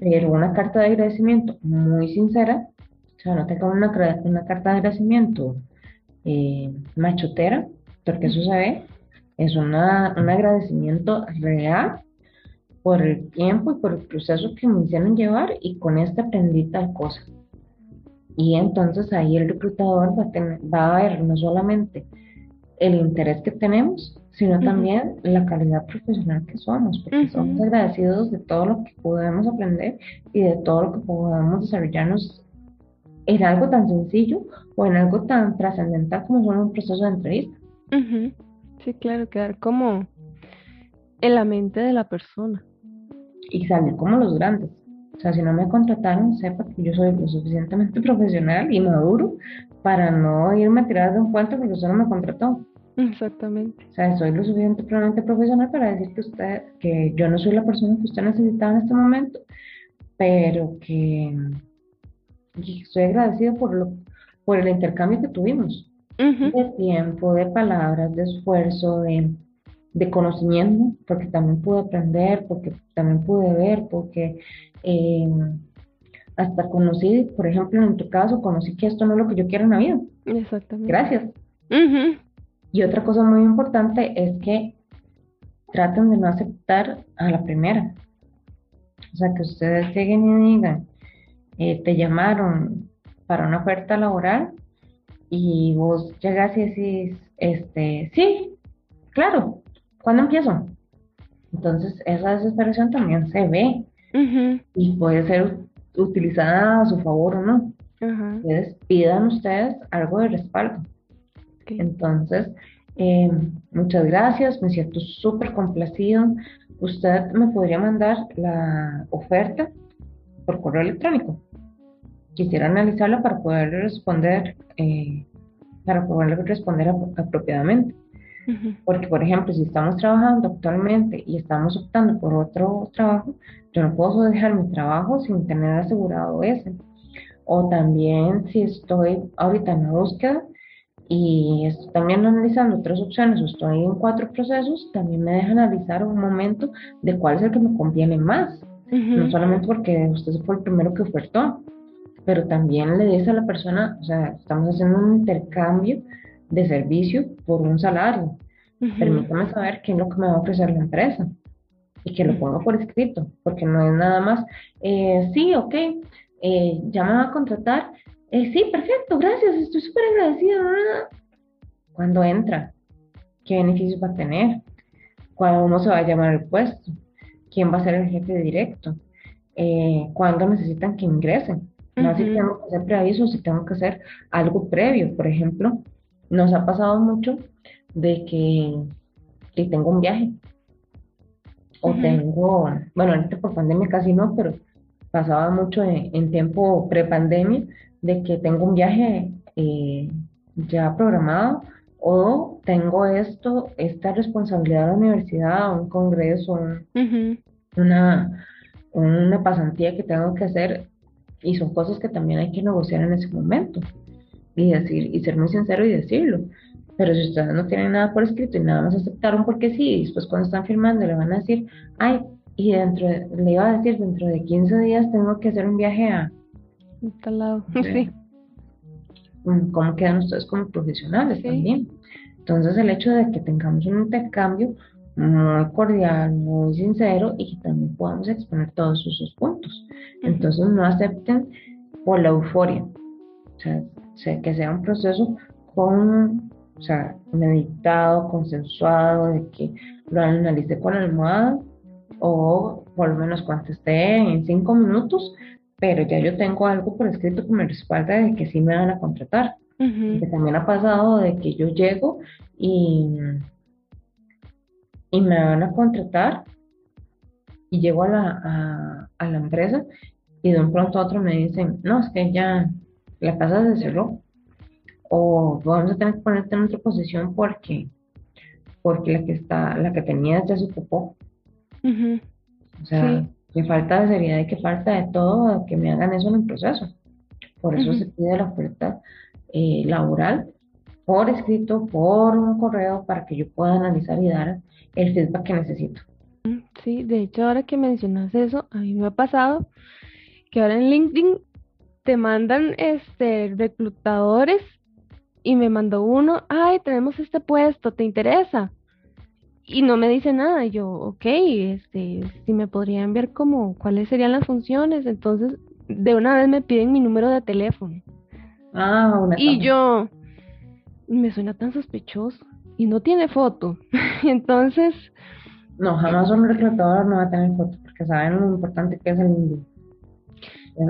Pero una carta de agradecimiento muy sincera, o sea, no tenga una, una carta de agradecimiento eh, machotera, porque eso se ve, es una, un agradecimiento real por el tiempo y por el proceso que me hicieron llevar y con este aprendí tal cosa. Y entonces ahí el reclutador va a, tener- va a ver no solamente el interés que tenemos, sino también la calidad profesional que somos, porque somos agradecidos de todo lo que podemos aprender y de todo lo que podamos desarrollarnos en algo tan sencillo o en algo tan trascendental como son un proceso de entrevista. Sí, claro, quedar como en la mente de la persona. y salir como los grandes. O sea, si no me contrataron, sepa que yo soy lo suficientemente profesional y maduro para no irme a tirar de un puente porque usted no me contrató. Exactamente. O sea, soy lo suficientemente profesional para decir que usted, que yo no soy la persona que usted necesitaba en este momento, pero que, que estoy agradecido por lo, por el intercambio que tuvimos de tiempo, de palabras, de esfuerzo, de, de conocimiento, porque también pude aprender, porque también pude ver, porque eh, hasta conocí, por ejemplo, en tu caso, conocí que esto no es lo que yo quiero en la vida. Exactamente. Gracias. Y otra cosa muy importante es que traten de no aceptar a la primera. O sea, que ustedes lleguen y digan, eh, te llamaron para una oferta laboral y vos llegas y decís, este, sí, claro, ¿cuándo empiezo? Entonces, esa desesperación también se ve y puede ser utilizada a su favor o no. Ustedes pidan ustedes algo de respaldo. Entonces, eh, muchas gracias, me siento súper complacido. Usted me podría mandar la oferta por correo electrónico. Quisiera analizarla para poder responder, eh, para poder responder apro- apropiadamente. Porque, por ejemplo, si estamos trabajando actualmente y estamos optando por otro trabajo, yo no puedo dejar mi trabajo sin tener asegurado ese. O también si estoy ahorita en la búsqueda y estoy también analizando otras opciones o estoy en cuatro procesos, también me deja analizar un momento de cuál es el que me conviene más. No ujú, solamente porque usted fue el primero que ofertó, pero también le dice a la persona, o sea, estamos haciendo un intercambio de servicio por un salario. Permítame saber qué es lo que me va a ofrecer la empresa y que lo ponga por escrito, porque no es nada más, eh, sí, ok, eh, ya me va a contratar, eh, sí, perfecto, gracias, estoy súper agradecida. ¿Cuándo entra? ¿Qué beneficios va a tener? ¿Cómo se va a llamar el puesto? ¿Quién va a ser el jefe directo? ¿Cuándo necesitan que ingresen? No si Ujú. tengo que hacer preaviso, si tengo que hacer algo previo. Por ejemplo, nos ha pasado mucho de que, tengo un viaje o tengo, bueno, ahorita por pandemia casi no, pero pasaba mucho en, en tiempo prepandemia de que tengo un viaje eh, ya programado o tengo esto, esta responsabilidad de la universidad, un congreso, un- una, una pasantía que tengo que hacer y son cosas que también hay que negociar en ese momento y decir y ser muy sincero y decirlo. Pero si ustedes no tienen nada por escrito y nada más aceptaron porque sí, y después cuando están firmando le van a decir, ay, y dentro de- le iba a decir, dentro de 15 días tengo que hacer un viaje a, Está al lado. Sí. Mm, ¿cómo quedan ustedes como profesionales Sí. también? Entonces el hecho de que tengamos un intercambio muy cordial, muy sincero y que también podamos exponer todos esos puntos. Entonces no acepten por la euforia. O sea, que sea un proceso con, o sea, meditado, consensuado, de que lo analice con almohada o por lo menos contesté en cinco minutos, pero ya yo tengo algo por escrito que me respalda de que sí me van a contratar. Que también ha pasado de que yo llego y, y me van a contratar y llego a la, a, a la empresa y de un pronto a otro me dicen, no, es que ya la casa se cerró o vamos a tener que ponerte en otra posición porque, porque la que está, la que tenías ya se ocupó. O sea, Sí. que falta de seriedad y que falta de todo que me hagan eso en el proceso. Por eso se pide la oferta eh, laboral por escrito, por un correo, para que yo pueda analizar y dar el feedback que necesito. Sí, de hecho, ahora que mencionas eso, a mí me ha pasado que ahora en LinkedIn te mandan este reclutadores y me mandó uno, ay, tenemos este puesto, ¿te interesa? Y no me dice nada, y yo, ok, este, si me podría enviar como cuáles serían las funciones, entonces de una vez me piden mi número de teléfono. Ah, una Y yo, me suena tan sospechoso, y no tiene foto. Y entonces, No, jamás un reclutador no va a tener foto, porque saben lo importante que es el LinkedIn.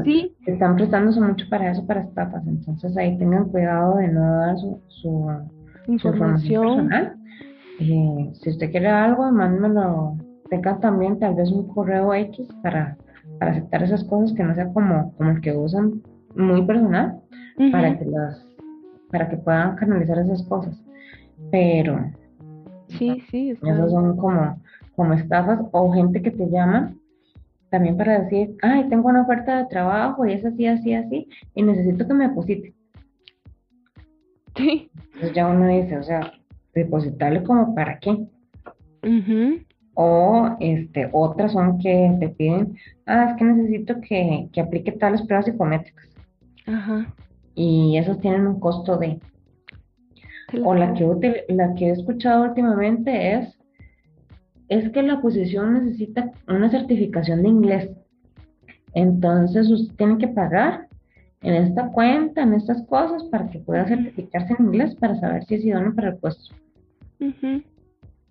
Sí, Están prestándose mucho para eso, para estafas. Entonces ahí tengan cuidado de no dar su, su, su información información. personal. Eh, si usted quiere algo, mándemelo. Tenga también tal vez un correo X para, para aceptar esas cosas que no sea como, como el que usan muy personal para Ujú. que las para que puedan canalizar esas cosas. Pero Sí, sí, esas son como, como estafas o gente que te llama también para decir, ay, tengo una oferta de trabajo y es así, así, así, y necesito que me deposite. Sí. Entonces ya uno dice, o sea, depositarle como para qué. Ujú. O este, otras son que te piden, ah, es que necesito que, que aplique tales pruebas psicométricas. Ajá. Y esas tienen un costo de. La O la que, util- la que he escuchado últimamente es, es que la posición necesita una certificación de inglés. Entonces usted tiene que pagar en esta cuenta, en estas cosas, para que pueda certificarse en inglés para saber si es idóneo para el puesto.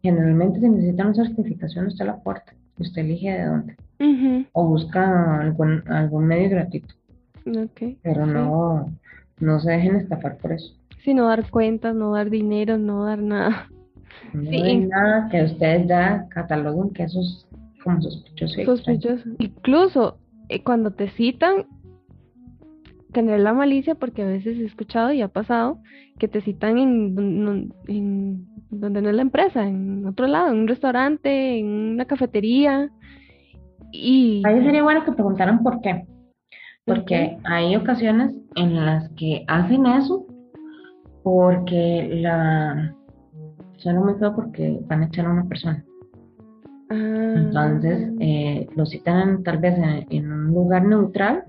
Generalmente se necesita una certificación, usted la aporta, usted elige de dónde. O busca algún, algún medio gratuito, Ok. pero no, no se dejen estafar por eso. Sí, no dar cuentas, no dar dinero, no dar nada. No Sí, hay y- nada que ustedes ya cataloguen que eso es como sospechoso extraño. Sospechoso. Incluso eh, cuando te citan, tener la malicia, porque a veces he escuchado y ha pasado que te citan en, en donde no es la empresa, en otro lado, en un restaurante, en una cafetería. Y Ahí sería bueno que preguntaran por qué. Porque hay ocasiones en las que hacen eso porque la... Suena muy feo porque van a echar a una persona. Ah, Entonces, eh, lo citan tal vez en, en un lugar neutral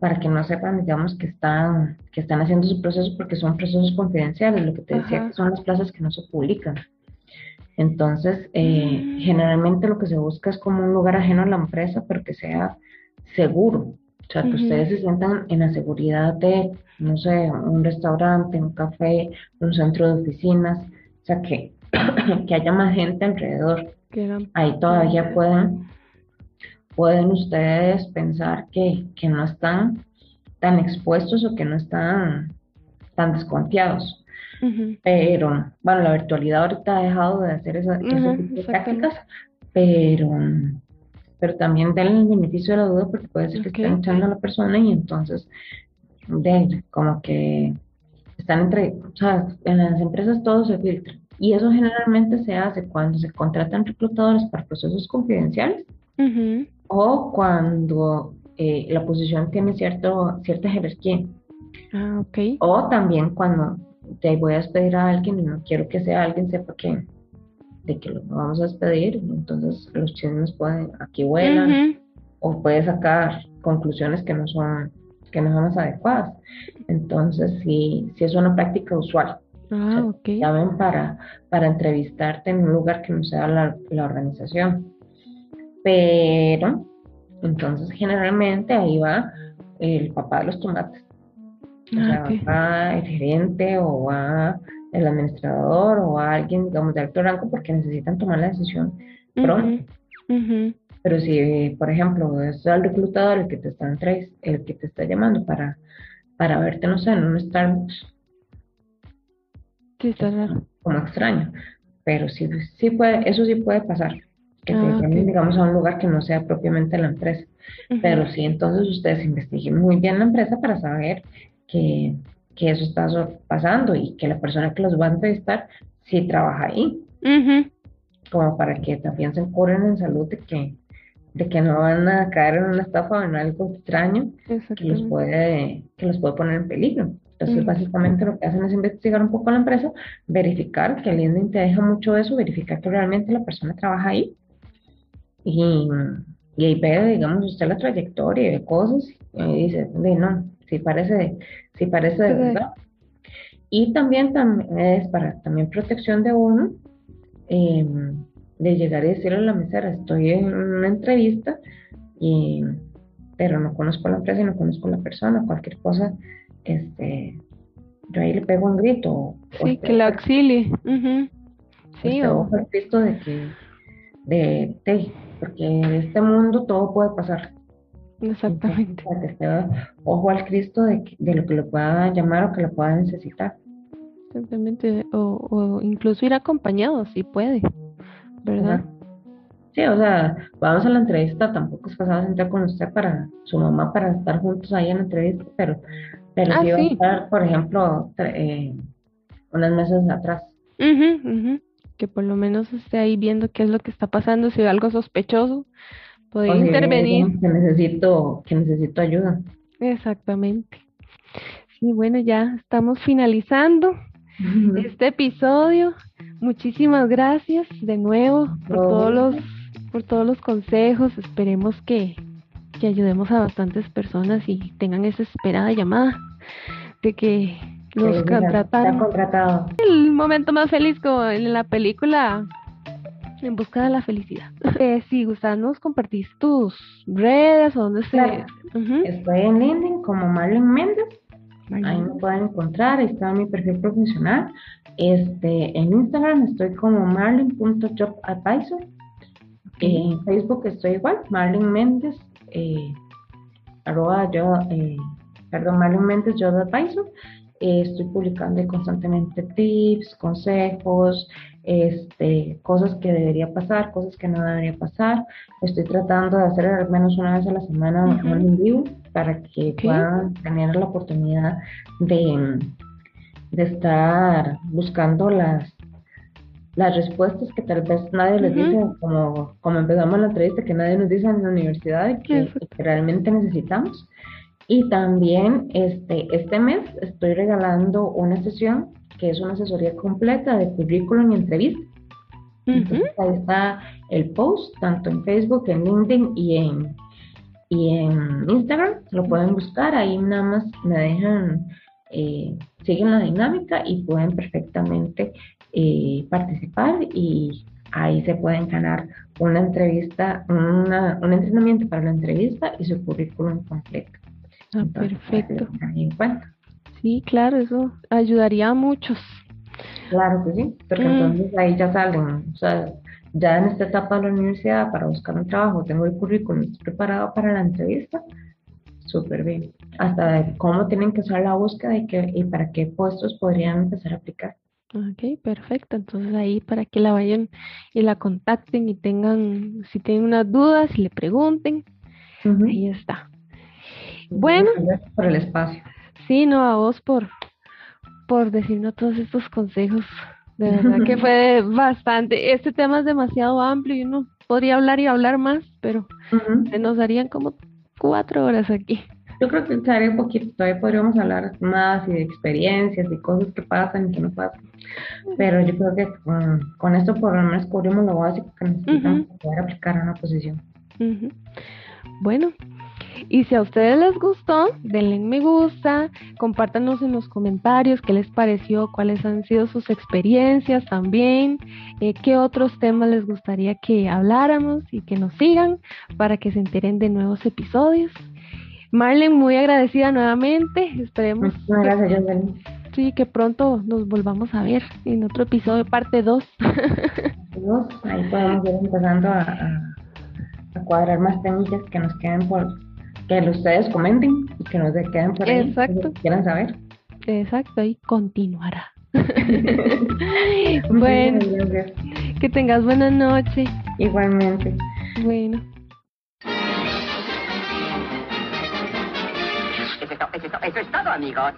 para que no sepan, digamos, que están, que están haciendo su proceso porque son procesos confidenciales, lo que te decía Ajá. que son las plazas que no se publican. Entonces, eh, Mm. generalmente lo que se busca es como un lugar ajeno a la empresa, pero que sea seguro. O sea, que ustedes se sientan en la seguridad de, no sé, un restaurante, un café, un centro de oficinas, sea, que, que haya más gente alrededor. Ahí todavía pueden, pueden ustedes pensar que, que no están tan expuestos o que no están tan desconfiados. Pero, bueno, la virtualidad ahorita ha dejado de hacer esa, ese Ajá, tipo de exactamente. prácticas, pero, pero también denle el beneficio de la duda porque puede ser que estén echando a la persona y entonces, de, como que están entre, o sea, en las empresas todo se filtra. Y eso generalmente se hace cuando se contratan reclutadores para procesos confidenciales o cuando eh, la posición tiene cierto, cierta jerarquía. Ah, ok. O también cuando te voy a despedir a alguien y no quiero que sea alguien sepa que de que lo vamos a despedir, entonces los chismes pueden, aquí vuelan, o puede sacar conclusiones que no son, que no son las adecuadas. Entonces sí, sí es una práctica usual. Ah, ok. Llamen para, para entrevistarte en un lugar que no sea la, la organización. Pero, entonces generalmente ahí va el papá de los tomates. O sea, Ah, va el gerente o va el administrador o va alguien, digamos, de alto rango porque necesitan tomar la decisión pronto. Pero si, por ejemplo, es el reclutador el que te está, el que te está llamando para, para verte, no sé, en un Starbucks. Sí, está raro. Como extraño. Pero sí, sí puede, eso sí puede pasar. Que te Ah, ok. digamos, a un lugar que no sea propiamente la empresa. Pero sí, entonces ustedes investiguen muy bien la empresa para saber que, que eso está pasando y que la persona que los va a entrevistar sí trabaja ahí, como para que también se curen en salud de que, de que no van a caer en una estafa o en algo extraño que los puede, que los puede poner en peligro. Entonces, básicamente lo que hacen es investigar un poco la empresa, verificar que el LinkedIn te deja mucho eso, verificar que realmente la persona trabaja ahí y, y ahí ve, digamos, usted la trayectoria de cosas y ahí dice, de no, si parece, si parece de verdad. Y también, también es para también protección de uno, eh, de llegar y decirle a la mesera, estoy en una entrevista, y, pero no conozco la empresa y no conozco la persona, cualquier cosa, este, yo ahí le pego un grito. Sí, usted- que la auxilie. Ujú. Sí, usted o ojo al Cristo de que, de, de- porque en este mundo todo puede pasar. exactamente. Para que esté ojo al Cristo de, que- de lo que lo pueda llamar o que lo pueda necesitar. Exactamente. O, o incluso ir acompañado, si puede. ¿Verdad? Ajá. Sí, o sea, vamos a la entrevista, tampoco es pasado a sentar con usted para su mamá para estar juntos ahí en la entrevista, pero, pero Ah, sí a estar, por ejemplo, eh, unas mesas atrás. Que por lo menos esté ahí viendo qué es lo que está pasando, si ve algo sospechoso, puede O intervenir. que necesito, que necesito ayuda. Exactamente. Sí, bueno, ya estamos finalizando este episodio. Muchísimas gracias de nuevo por todos los, por todos los consejos. Esperemos que, que ayudemos a bastantes personas y tengan esa esperada llamada de que los contrataron. contratado. El momento más feliz como en la película En busca de la felicidad. Eh, si gustas, nos compartís tus redes o dónde se... Claro. Estoy en LinkedIn como Marlene Méndez. Ahí me pueden encontrar, ahí está mi perfil profesional. Este, en Instagram estoy como marlin.jobadvisor. En Facebook estoy igual, Marlin Méndez, eh, arroba yo, eh, perdón, Méndez Job Advisor. Eh, estoy publicando constantemente tips, consejos, este, cosas que debería pasar, cosas que no debería pasar. Estoy tratando de hacer al menos una vez a la semana un- Ujú. un vivo para que puedan tener la oportunidad de, de estar buscando las, las respuestas que tal vez nadie les Ujú. dice, como, como empezamos la entrevista, que nadie nos dice en la universidad y que, y que realmente necesitamos. Y también este, este mes estoy regalando una sesión que es una asesoría completa de currículum y entrevista. Entonces, ahí está el post, tanto en Facebook, en LinkedIn y en, y en Instagram. Lo pueden buscar, ahí nada más me dejan, eh, siguen la dinámica y pueden perfectamente eh, participar y ahí se pueden ganar una entrevista, una, un entrenamiento para la entrevista y su currículum completo. Ah, Entonces, que perfecto. en cuenta. Sí, claro, eso ayudaría a muchos. Claro que sí, porque Mm. entonces ahí ya salen, o sea, ya en esta etapa de la universidad para buscar un trabajo, tengo el currículum preparado para la entrevista, súper bien. Hasta de cómo tienen que hacer la búsqueda y, qué, y para qué puestos podrían empezar a aplicar. Ok, perfecto. Entonces ahí para que la vayan y la contacten y tengan, si tienen unas dudas, y le pregunten, ahí está. Bueno. Gracias por el espacio. Sí, no, a vos por, por decirnos todos estos consejos. De verdad que fue bastante. Este tema es demasiado amplio y uno podría hablar y hablar más, pero se nos darían como cuatro horas aquí. Yo creo que quedaría un poquito, todavía podríamos hablar más y de experiencias y cosas que pasan y que no pasan. Pero yo creo que con, con esto por lo menos cubrimos lo básico que necesitamos para poder aplicar a una posición. Bueno, y si a ustedes les gustó, denle un me gusta, compártanos en los comentarios qué les pareció, cuáles han sido sus experiencias también, eh, qué otros temas les gustaría que habláramos y que nos sigan para que se enteren de nuevos episodios. Marlen, muy agradecida nuevamente. Esperemos que, gracias, sí, que pronto nos volvamos a ver en otro episodio, parte 2. Amigos, Ahí podemos ir empezando a, cuadrar más temillas que nos queden por que ustedes comenten y que nos queden por ahí. Exacto. si quieran saber. Exacto, y continuará. bueno, que tengas buena noche. Igualmente. Bueno. Eso es todo, amigos.